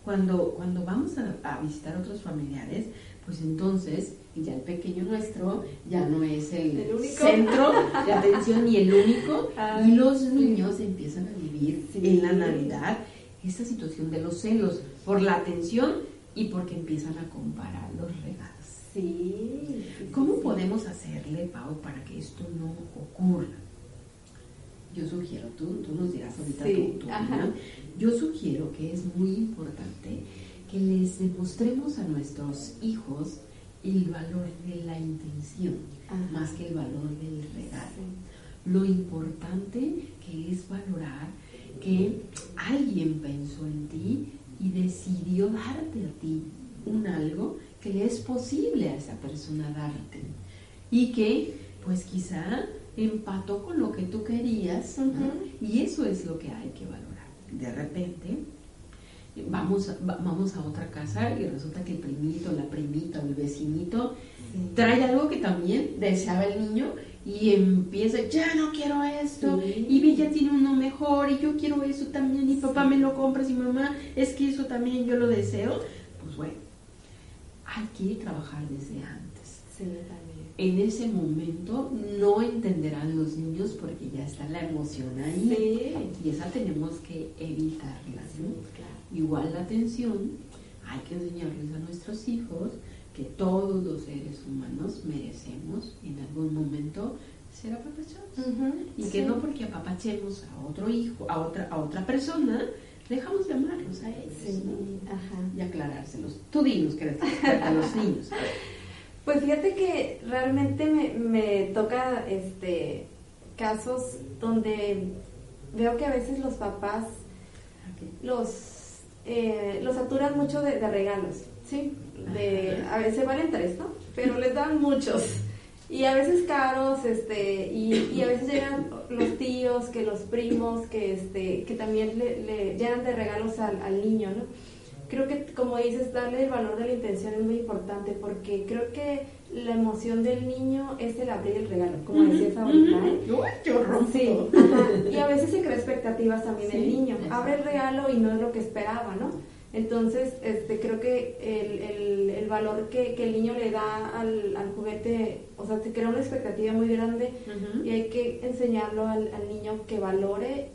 Cuando, cuando vamos a, a visitar otros familiares, pues entonces Y ya el pequeño nuestro ya no es el, El único. centro de atención ni el único. Ay, y los sí. niños empiezan a vivir Sí. en la Navidad esta situación de los celos por la atención y porque empiezan a comparar los regalos. Sí. ¿Cómo podemos hacerle, Pau, para que esto no ocurra? Yo sugiero, tú, tú nos dirás ahorita Sí, ajá. opinión. Yo sugiero que es muy importante que les demostremos a nuestros hijos el valor de la intención, Ajá. más que el valor del regalo. Sí. Lo importante que es valorar que alguien pensó en ti y decidió darte a ti un algo que le es posible a esa persona darte y que pues quizá empató con lo que tú querías y eso es lo que hay que valorar. De repente vamos, va- vamos a otra casa y resulta que el primito, la primita o el vecinito Sí. trae algo que también deseaba el niño y empieza, ya no quiero esto, Sí. y Villa tiene uno mejor, y yo quiero eso también, y papá me lo compra, y mamá, es que eso también yo lo deseo. Pues bueno, hay que trabajar desde antes. Sí, también. En ese momento no entenderán los niños porque ya está la emoción ahí. Sí. Y esa tenemos que evitarla. ¿no? claro. Igual la atención, hay que enseñarles a nuestros hijos que todos los seres humanos merecemos en algún momento ser apapachados. Y que no porque apapachemos a otro hijo, a otra, a otra persona, dejamos de amarlos a ellos. Sí, ¿no? ajá. Y aclarárselos. Tú dinos que eres en los niños. Pues fíjate que realmente me, me toca este casos donde veo que a veces los papás los eh, los saturan mucho de, de regalos, ¿sí? De, a veces valen tres, ¿no? Pero les dan muchos. Y a veces caros, este, y, y a veces llegan los tíos, que los primos, que este, que también le, le llenan de regalos al, al niño, ¿no? Creo que, como dices, darle el valor de la intención es muy importante porque creo que la emoción del niño es el abrir el regalo, como decías ahorita, ¿eh? Uy, Sí, ajá. y a veces se crea expectativas también Sí, el niño. Abre el regalo y no es lo que esperaba, ¿no? Entonces, este, creo que el, el- el valor que, que el niño le da al, al juguete, o sea, se crea una expectativa muy grande y hay que enseñarlo al, al niño que valore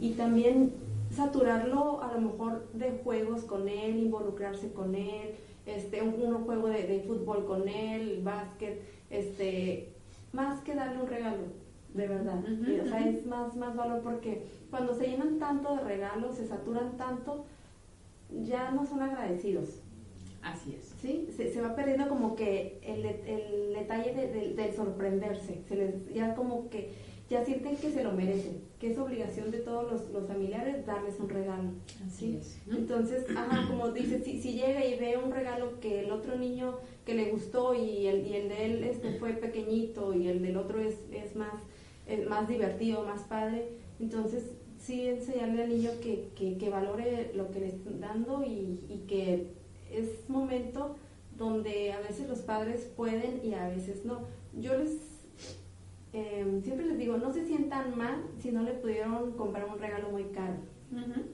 y también saturarlo a lo mejor de juegos con él, involucrarse con él, este, un, un juego de, de fútbol con él, básquet, este, más que darle un regalo, de verdad. Ujú, Y, o sea, es más, más valor porque cuando se llenan tanto de regalos, se saturan tanto, ya no son agradecidos. Así es. ¿sí? Se, se va perdiendo como que el, el detalle de, de- del sorprenderse, se les, ya como que ya sienten que se lo merecen, que es obligación de todos los, los familiares darles un regalo. Así ¿sí? es, ¿no? Entonces, ajá, como dice, si, si llega y ve un regalo que el otro niño que le gustó y el, y el de él este, fue pequeñito y el del otro es, es más, es más divertido, más padre, entonces sí enseñarle al niño que, que, que valore lo que le están dando y, y que es momento donde a veces los padres pueden y a veces no. Yo les eh, siempre les digo, no se sientan mal si no le pudieron comprar un regalo muy caro.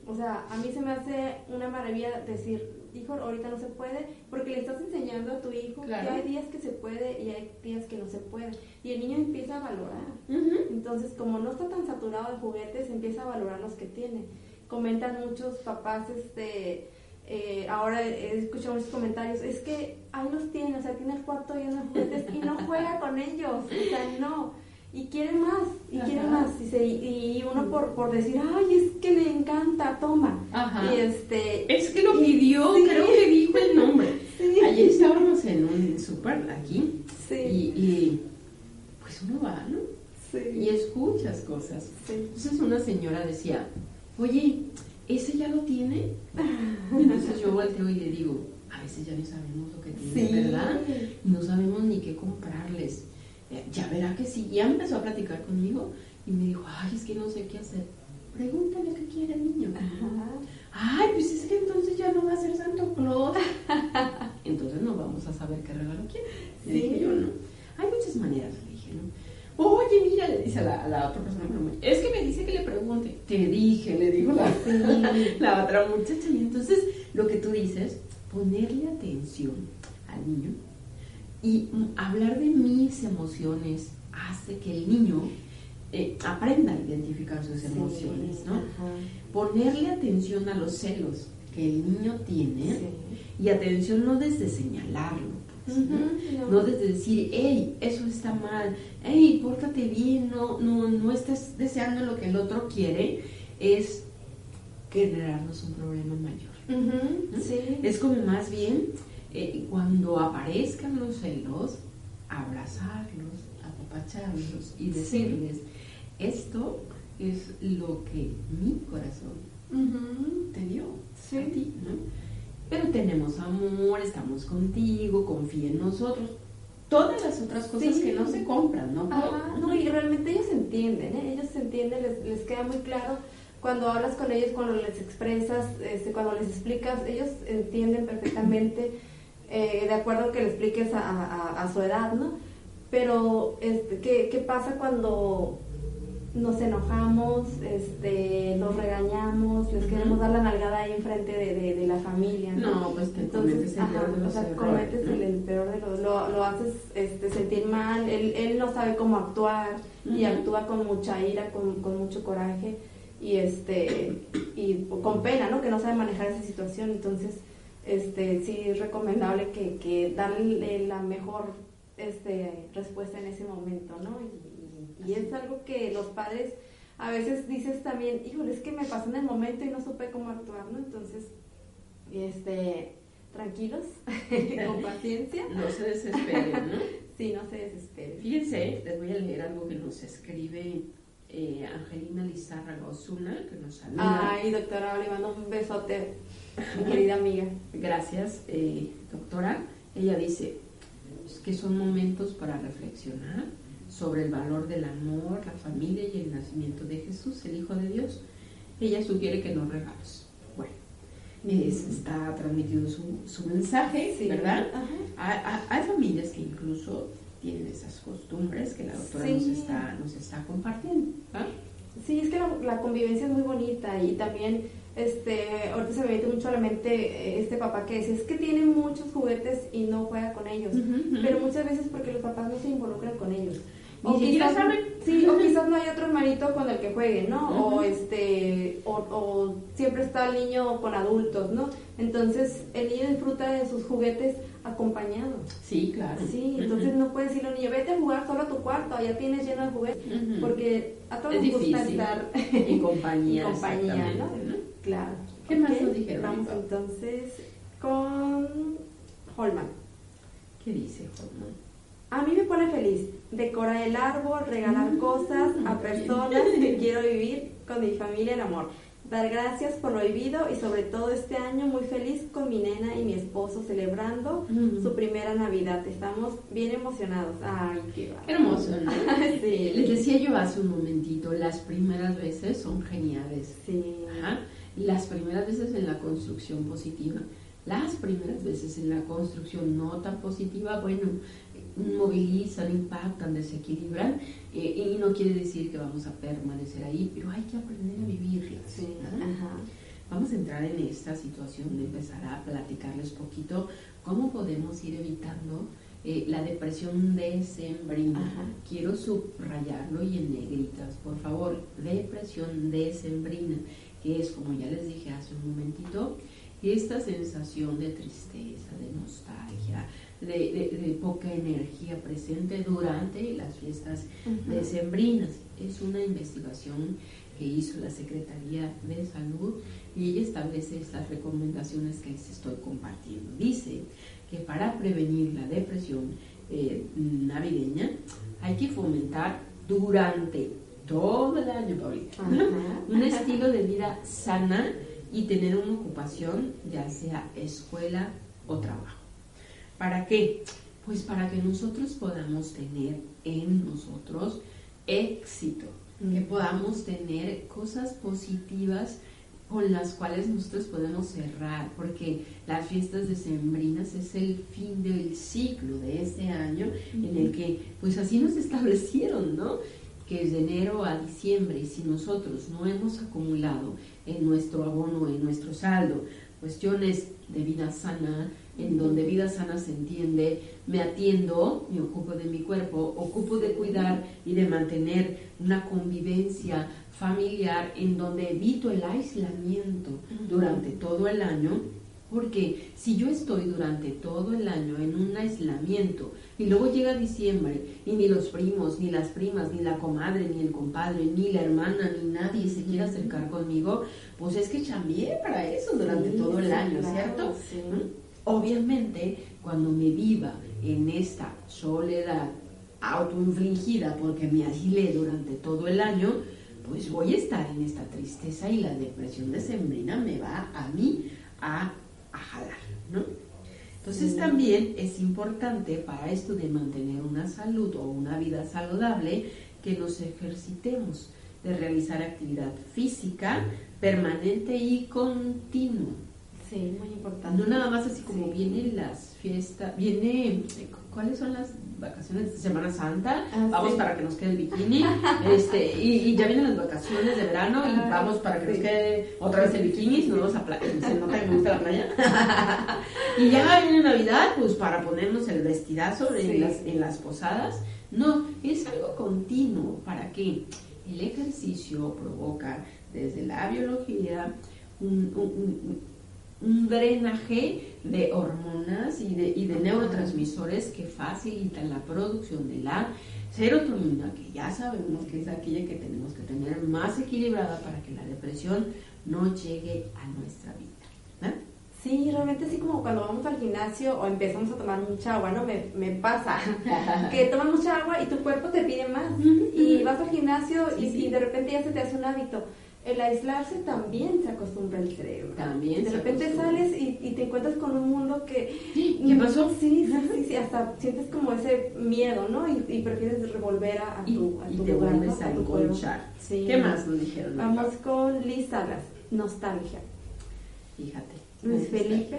O sea, a mí se me hace una maravilla decir, hijo, ahorita no se puede, porque le estás enseñando a tu hijo Claro. que hay días que se puede y hay días que no se puede. Y el niño empieza a valorar. Entonces, como no está tan saturado de juguetes, empieza a valorar los que tiene. Comentan muchos papás, este, eh, ahora he escuchado muchos comentarios, es que ahí los tiene, o sea, tiene el cuarto lleno de juguetes y no juega con ellos, o sea, no. Y quiere más, y quiere Ajá. más. Y, se- y uno por, por decir, ay, es que le encanta, toma. Ajá. Y este, Es que lo pidió, Sí. creo que dijo el nombre. Sí. Ayer estábamos en un súper aquí sí, y, y, pues uno va, ¿no? sí, Y escuchas cosas. sí. Entonces una señora decía, oye, ¿ese ya lo tiene? Y entonces yo volteo y le digo, a veces ya no sabemos lo que tiene. ¿verdad? Y no sabemos ni qué comprarles. Ya verá que sí. Ya empezó a platicar conmigo y me dijo, ay, es que no sé qué hacer. Pregúntale qué quiere el niño. Ajá. Ay, pues es que entonces ya no va a ser Santo Claus. Entonces no vamos a saber qué regalo quiere. Le Sí. dije yo, ¿no? Hay muchas maneras, le dije, ¿no? Oye, mira, le dice a la, a la otra persona, es que me dice que le pregunte. Te dije, le dijo la, la otra muchacha. Y entonces, lo que tú dices, ponerle atención al niño Y hablar de mis emociones hace que el niño eh, aprenda a identificar sus emociones, ¿no? Ponerle atención a los celos que el niño tiene y atención no desde señalarlo, pues, ¿no? desde decir, hey, eso está mal, hey, pórtate bien, no, no, no estés deseando lo que el otro quiere, es generarnos un problema mayor. Es como más bien eh, cuando aparezcan los celos, abrazarlos, apapacharlos y decirles, esto es lo que mi corazón te dio a ti, Pero tenemos amor, estamos contigo, confía en nosotros. Todas las otras cosas que no se compran, ¿no? no, y realmente ellos entienden, ¿eh? ellos entienden, les, les queda muy claro cuando hablas con ellos, cuando les expresas, este, cuando les explicas, ellos entienden perfectamente, eh, de acuerdo que le expliques a, su edad, ¿no? Pero, este, ¿qué, ¿qué, pasa cuando nos enojamos, este, los regañamos, les queremos dar la nalgada ahí enfrente de, de, la familia? No, pues te Entonces, el peor de los o sea, cometes el, peor de los, lo, lo haces este, sentir mal, él, él no sabe cómo actuar y actúa con mucha ira, con, con mucho coraje y este y con pena, ¿no? Que no sabe manejar esa situación, entonces este sí es recomendable que, que darle la mejor este respuesta en ese momento, ¿no? Y, y, es algo que los padres a veces dices también, híjole, es que me pasó en el momento y no supe cómo actuar, ¿no? Entonces, este tranquilos, con paciencia. No se desesperen, ¿no? sí, no se desesperen. Fíjense, les voy a leer algo que nos escribe eh, Angelina Lizárraga Osuna, que nos saluda. Ay, doctora, mando un besote, mi querida amiga. Gracias, eh, doctora. Ella dice que son momentos para reflexionar sobre el valor del amor, la familia y el nacimiento de Jesús, el Hijo de Dios. Ella sugiere que nos regalos. Bueno, está transmitiendo su, su mensaje, ¿verdad? hay familias que incluso tienen esas costumbres que la doctora nos, está, nos está compartiendo. ¿ah? Sí, es que la, convivencia es muy bonita y también, este, ahorita se me viene mucho a la mente eh, este papá que dice, es que tiene muchos juguetes y no juega con ellos, pero muchas veces porque los papás no se involucran con ellos. O quizás, sí, o quizás no hay otro hermanito con el que juegue, ¿no? O este, o, o, siempre está el niño con adultos, ¿no? Entonces el niño disfruta de sus juguetes acompañado. Sí, claro. Sí, entonces no puedes decirle al niño, vete a jugar solo a tu cuarto, allá tienes lleno de juguetes, porque a todos nos gusta estar en compañía. compañía, ¿no? Claro. ¿Qué más nos dijeron? Vamos entonces con Holman. ¿Qué dice Holman? A mí me pone feliz decorar el árbol, regalar mm, cosas a personas que quiero vivir con mi familia en amor. Dar gracias por lo vivido y sobre todo este año muy feliz con mi nena y mi esposo celebrando mm. su primera Navidad. Estamos bien emocionados. Ay, qué, hermoso, ¿no? sí. Les decía yo hace un momentito, las primeras veces son geniales. Sí. Las primeras veces en la construcción positiva. Las primeras veces en la construcción no tan positiva, bueno, movilizan, impactan, desequilibran, eh, y no quiere decir que vamos a permanecer ahí, pero hay que aprender a vivirlas. Vamos a entrar en esta situación de empezar a platicarles poquito cómo podemos ir evitando eh, la depresión decembrina. Quiero subrayarlo y en negritas, por favor, depresión decembrina, que es, como ya les dije hace un momentito, esta sensación de tristeza, de nostalgia, de, poca energía presente durante las fiestas decembrinas. Es una investigación que hizo la Secretaría de Salud y ella establece estas recomendaciones que les estoy compartiendo. Dice que para prevenir la depresión eh, navideña hay que fomentar durante todo el año, un estilo de vida sana y tener una ocupación, ya sea escuela o trabajo. ¿Para qué? Pues para que nosotros podamos tener en nosotros éxito, que podamos tener cosas positivas con las cuales nosotros podemos cerrar, porque las fiestas decembrinas es el fin del ciclo de este año en el que, pues así nos establecieron, ¿no? Que es de enero a diciembre y si nosotros no hemos acumulado en nuestro abono, en nuestro saldo, cuestiones de vida sana, en donde vida sana se entiende, me atiendo, me ocupo de mi cuerpo, ocupo de cuidar y de mantener una convivencia familiar en donde evito el aislamiento durante todo el año, porque si yo estoy durante todo el año en un aislamiento y luego llega diciembre y ni los primos, ni las primas, ni la comadre, ni el compadre, ni la hermana, ni nadie se quiere acercar conmigo, pues es que cambié para eso durante todo el año, ¿cierto? Obviamente, cuando me viva en esta soledad autoinfligida porque me aislé durante todo el año, pues voy a estar en esta tristeza y la depresión decembrina me va a mí a, ¿no? Entonces también es importante para esto de mantener una salud o una vida saludable que nos ejercitemos, de realizar actividad física permanente y continua. Sí, muy importante. No nada más así como vienen las fiestas, viene, ¿cuáles son las vacaciones de Semana Santa? Ah, vamos sí. para que nos quede el bikini, este, y, y ya vienen las vacaciones de verano y Ah, vamos para que nos quede otra vez el bikini, nos vamos a playa, se nota que me gusta la playa. y ya viene Navidad, pues para ponernos el vestidazo Sí. en, las, en las posadas. No, es algo continuo, ¿para qué? El ejercicio provoca desde la biología un, un- un- un drenaje de hormonas y de, y de neurotransmisores que facilitan la producción de la serotonina, que ya sabemos que es aquella que tenemos que tener más equilibrada para que la depresión no llegue a nuestra vida. ¿eh? Sí, realmente así como cuando vamos al gimnasio o empezamos a tomar mucha agua, ¿no? Me, me pasa que tomas mucha agua y tu cuerpo te pide más. Y vas al gimnasio Sí, y, sí. y de repente ya se te hace un hábito. El aislarse también se acostumbra el cerebro. También De se repente acostumbra. sales y, y te encuentras con un mundo que... ¿Qué pasó? Sí, sí, sí, sí, hasta sientes como ese miedo, ¿no? Y, y prefieres revolver a, a Y, tu, a y tu te lugar, ¿no? vuelves a tu pueblo. enconchar. Sí. ¿Qué más nos dijeron? Vamos con Liz Salas, nostalgia. Fíjate. Luis Felipe.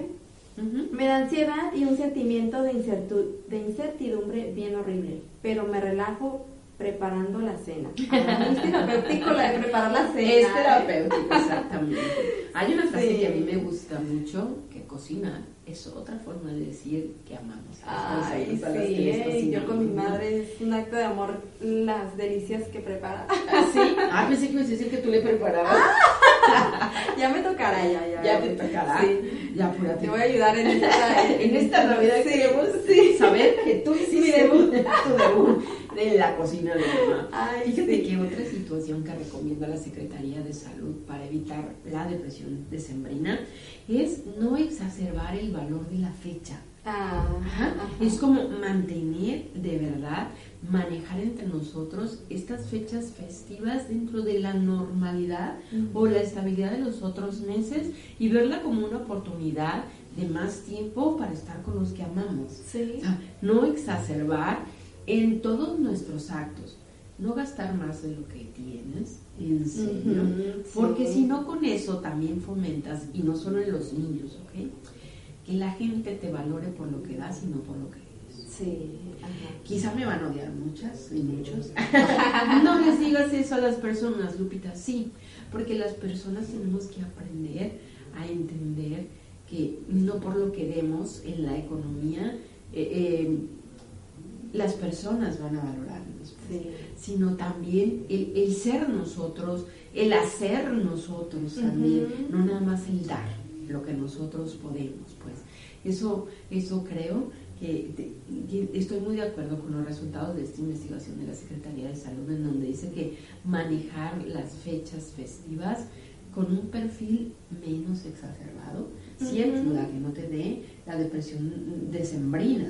Me da ansiedad y un sentimiento de, incertu- de incertidumbre bien horrible, pero me relajo preparando la cena. Ah, es terapéutico la de preparar la cena. Es terapéutico, exactamente. Hay una frase Sí. que a mí me gusta mucho, que cocinar es otra forma de decir que amamos Ay, sí, yo con mi madre es un acto de amor las delicias que prepara. ¿Ah, sí? Ah, pensé que a decir que tú le preparabas. ya me tocará, ya, ya. ya te tocará. Sí. Ya, apúrate. Te voy a ayudar en esta, En esta Navidad Sí, queremos sí. saber que tú hiciste debut. tu debut en la cocina de mamá. Ay, Fíjate que otra situación que recomienda la Secretaría de Salud para evitar la depresión decembrina es no exacerbar el valor de la fecha. Ah, Ajá. ajá. Es como mantener de verdad, manejar entre nosotros estas fechas festivas dentro de la normalidad o la estabilidad de los otros meses y verla como una oportunidad de más tiempo para estar con los que amamos. Sí. O sea, no exacerbar en todos nuestros actos, no gastar más de lo que tienes, en serio, porque sí. si no con eso también fomentas, y no solo en los niños, ¿ok? Que la gente te valore por lo que das y no por lo que eres. Sí. Ajá. Quizá me van a odiar muchas y muchos. no les digas eso a las personas, Lupita, sí, porque las personas tenemos que aprender a entender que no por lo que demos en la economía, eh, eh, las personas van a valorarnos, pues, Sí. sino también el, el ser nosotros, el hacer nosotros también, no nada más el dar lo que nosotros podemos, pues. Eso, eso creo que, estoy muy de acuerdo con los resultados de esta investigación de la Secretaría de Salud, en donde dice que manejar las fechas festivas con un perfil menos exacerbado, sí Ujú. ayuda a que no te dé la depresión decembrina.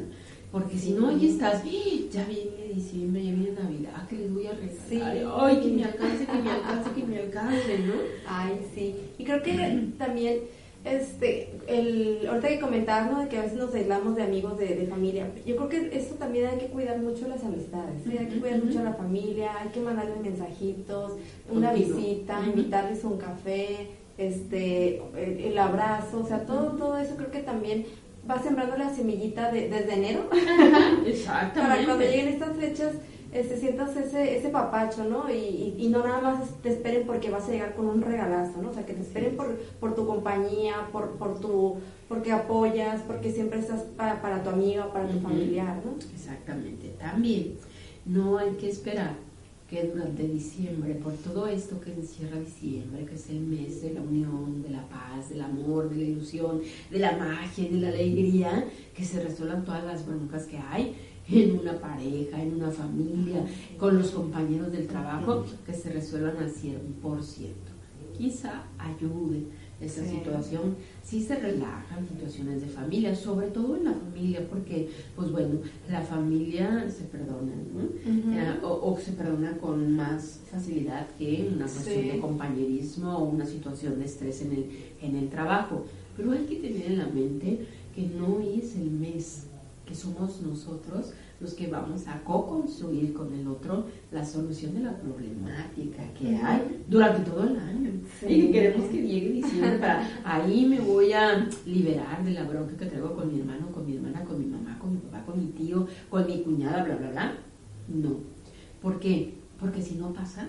Porque si no, ahí estás, ya viene diciembre, ya viene Navidad, que les voy a regalar. Sí. Ay, que me alcance, que me alcance, que me alcance, ¿no? Ay, sí. Y creo que también, este, el, ahorita que comentabas, ¿no? De que a veces nos aislamos de amigos, de, de familia. Yo creo que esto también hay que cuidar mucho las amistades. ¿sí? Hay que cuidar mucho a la familia, hay que mandarles mensajitos, una Contigo. visita, Ujú. invitarles un café, este, el, el abrazo, o sea, todo, todo eso creo que también va sembrando la semillita de, desde enero. Exactamente. Para cuando lleguen estas fechas, este, sientas ese, ese papacho, ¿no? Y, y, no nada más te esperen porque vas a llegar con un regalazo, ¿no? O sea, que te esperen por, por tu compañía, por, por tu, porque apoyas, porque siempre estás para, para tu amiga para tu familiar, ¿no? Exactamente. También no hay que esperar que durante diciembre, por todo esto que encierra diciembre, que es el mes de la unión, de la paz, del amor, de la ilusión, de la magia y de la alegría, que se resuelvan todas las broncas que hay, en una pareja, en una familia, con los compañeros del trabajo, que se resuelvan al 100%. Quizá ayude esa situación, si se relajan situaciones de familia, sobre todo en la familia, porque, pues bueno, la familia se perdona, ¿no? o, se perdona con más facilidad que una cuestión de compañerismo o una situación de estrés en el, en el trabajo. Pero hay que tener en la mente que no es el mes que somos nosotros los que vamos a co-construir con el otro la solución de la problemática que hay durante todo el año. Y queremos que llegue diciembre para ahí me voy a liberar de la bronca que traigo con mi hermano, con mi hermana, con mi mamá, con mi papá, con mi tío, con mi cuñada, bla, bla, bla. No. ¿Por qué? Porque si no pasa,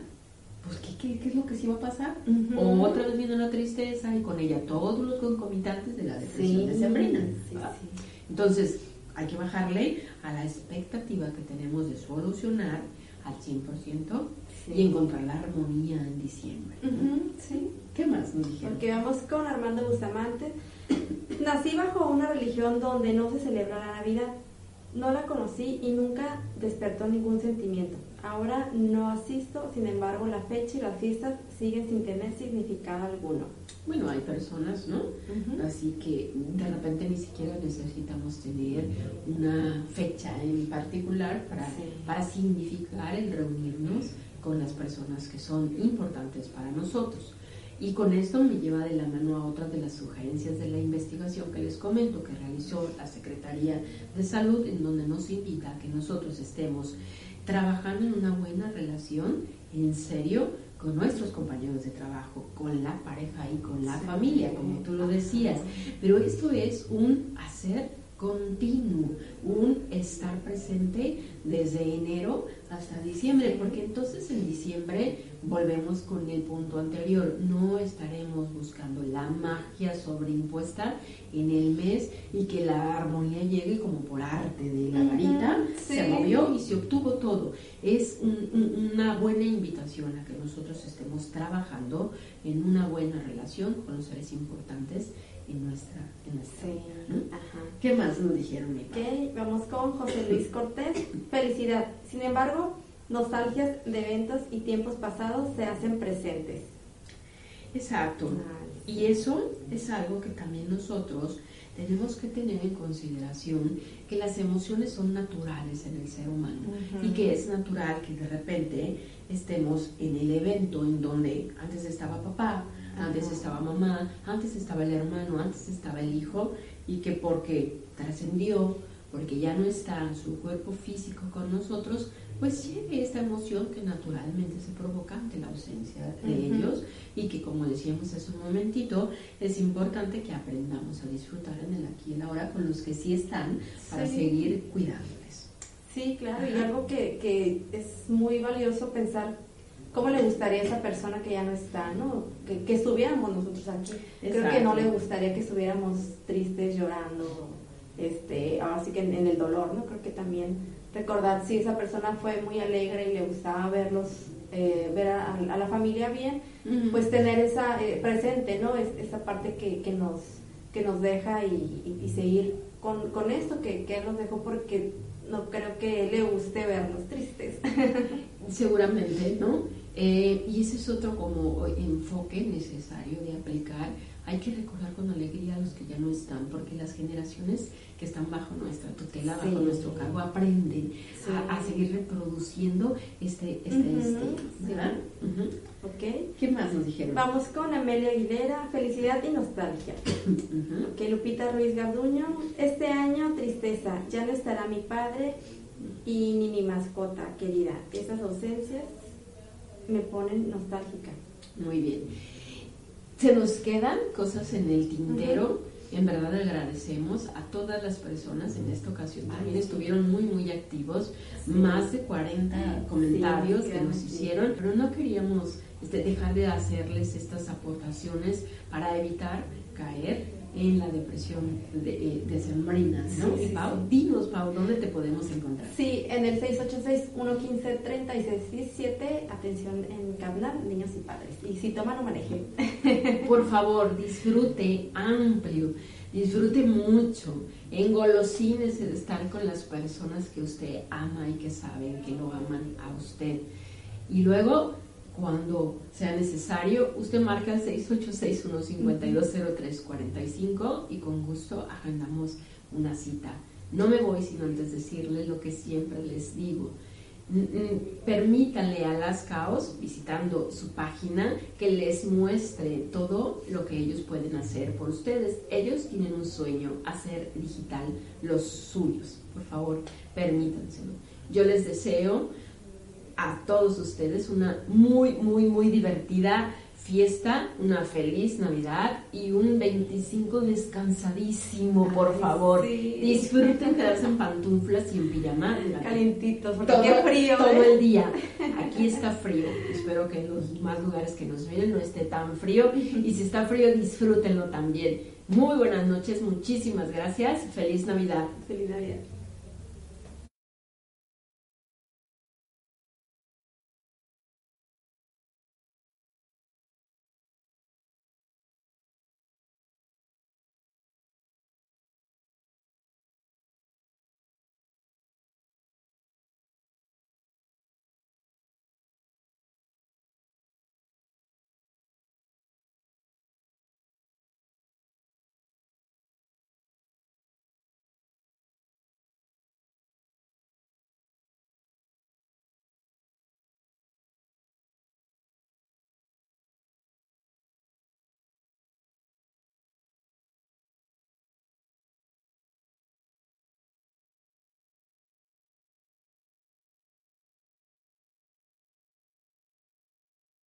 pues ¿qué, qué, es lo que sí va a pasar? O otra vez viene una tristeza y con ella todos los concomitantes de la depresión de sembrina. Entonces, hay que bajarle a la expectativa que tenemos de solucionar al 100% y encontrar la armonía en diciembre. sí. ¿Qué más nos dijeron? Porque vamos con Armando Bustamante. Nací bajo una religión donde no se celebra la Navidad. No la conocí y nunca despertó ningún sentimiento. Ahora no asisto, sin embargo la fecha y las fiestas siguen sin tener significado alguno. Bueno, hay personas, ¿no? Así que de repente ni siquiera necesitamos tener una fecha en particular para, para significar el reunirnos con las personas que son importantes para nosotros. Y con esto me lleva de la mano a otras de las sugerencias de la investigación que les comento que realizó la Secretaría de Salud, en donde nos invita a que nosotros estemos trabajando en una buena relación, en serio, con nuestros compañeros de trabajo, con la pareja y con la familia, como tú lo decías. Pero esto es un hacer continuo, un estar presente desde enero hasta diciembre, porque entonces en diciembre volvemos con el punto anterior, no estaremos buscando la magia sobreimpuesta en el mes y que la armonía llegue como por arte de la varita, se movió y se obtuvo todo. Es una buena invitación a que nosotros estemos trabajando en una buena relación con los seres importantes en nuestra, en nuestra ¿Qué más nos dijeron? Mi vamos con José Luis Cortés. Felicidad. Sin embargo, nostalgias de eventos y tiempos pasados se hacen presentes. Exacto. Y eso es algo que también nosotros tenemos que tener en consideración que las emociones son naturales en el ser humano y que es natural que de repente estemos en el evento en donde antes estaba papá, antes estaba mamá, antes estaba el hermano, antes estaba el hijo, y que porque trascendió, porque ya no está su cuerpo físico con nosotros, pues llegue esta emoción que naturalmente se provoca ante la ausencia de ellos y que como decíamos hace un momentito, es importante que aprendamos a disfrutar en el aquí y el ahora con los que sí están para seguir cuidándoles. Sí, claro, y algo que, que es muy valioso pensar cómo le gustaría a esa persona que ya no está, ¿no? Que, estuviéramos nosotros aquí. Creo que no le gustaría que estuviéramos tristes, llorando, este, ahora sí que en, el dolor, ¿no? Creo que también recordar si esa persona fue muy alegre y le gustaba verlos, eh, ver a, la familia bien, pues tener esa eh, presente, ¿no? Es, esa parte que, que, nos, que nos deja y, seguir con, con esto que, que él nos dejó porque no creo que le guste verlos tristes. Seguramente, ¿no? Eh, y ese es otro como enfoque necesario de aplicar. Hay que recordar con alegría a los que ya no están, porque las generaciones que están bajo nuestra tutela, bajo nuestro cargo, aprenden a, seguir reproduciendo este, este ¿verdad? ¿Qué más nos dijeron? Vamos con Amelia Aguilera, felicidad y nostalgia. Que Lupita Ruiz Garduño, este año tristeza, ya no estará mi padre y ni mi mascota querida. Esas ausencias me ponen nostálgica. Muy bien. Se nos quedan cosas en el tintero En verdad agradecemos a todas las personas en esta ocasión. También estuvieron muy, muy activos. Más de 40 comentarios que nos hicieron, pero no queríamos este, dejar de hacerles estas aportaciones para evitar caer en la depresión de, eh, decembrina, ¿no? Sí, sí, Pau, sí. dinos, Pau, ¿dónde te podemos encontrar? Sí, en el 686-115-3617, atención en cabina, niños y padres. Y si toma, no maneje. Por favor, disfrute amplio, disfrute mucho, engolosínese de estar con las personas que usted ama y que saben que lo aman a usted. Y luego, cuando sea necesario, usted marca el 686-152-0345 y con gusto agendamos una cita. No me voy sin antes decirles lo que siempre les digo. Permítanle a las caos, visitando su página, que les muestre todo lo que ellos pueden hacer por ustedes. Ellos tienen un sueño, hacer digital los suyos. Por favor, permítanselo. Yo les deseo a todos ustedes una muy, muy, muy divertida fiesta, una feliz Navidad y un 25 descansadísimo, por Ay, favor. sí. Disfruten quedarse en pantuflas y en pijama. durante Calientitos, porque todo, qué frío. todo ¿eh? el día. Aquí está frío. Espero que en los más lugares que nos miren no esté tan frío. Y si está frío, disfrútenlo también. Muy buenas noches, muchísimas gracias. Feliz Navidad. Feliz Navidad.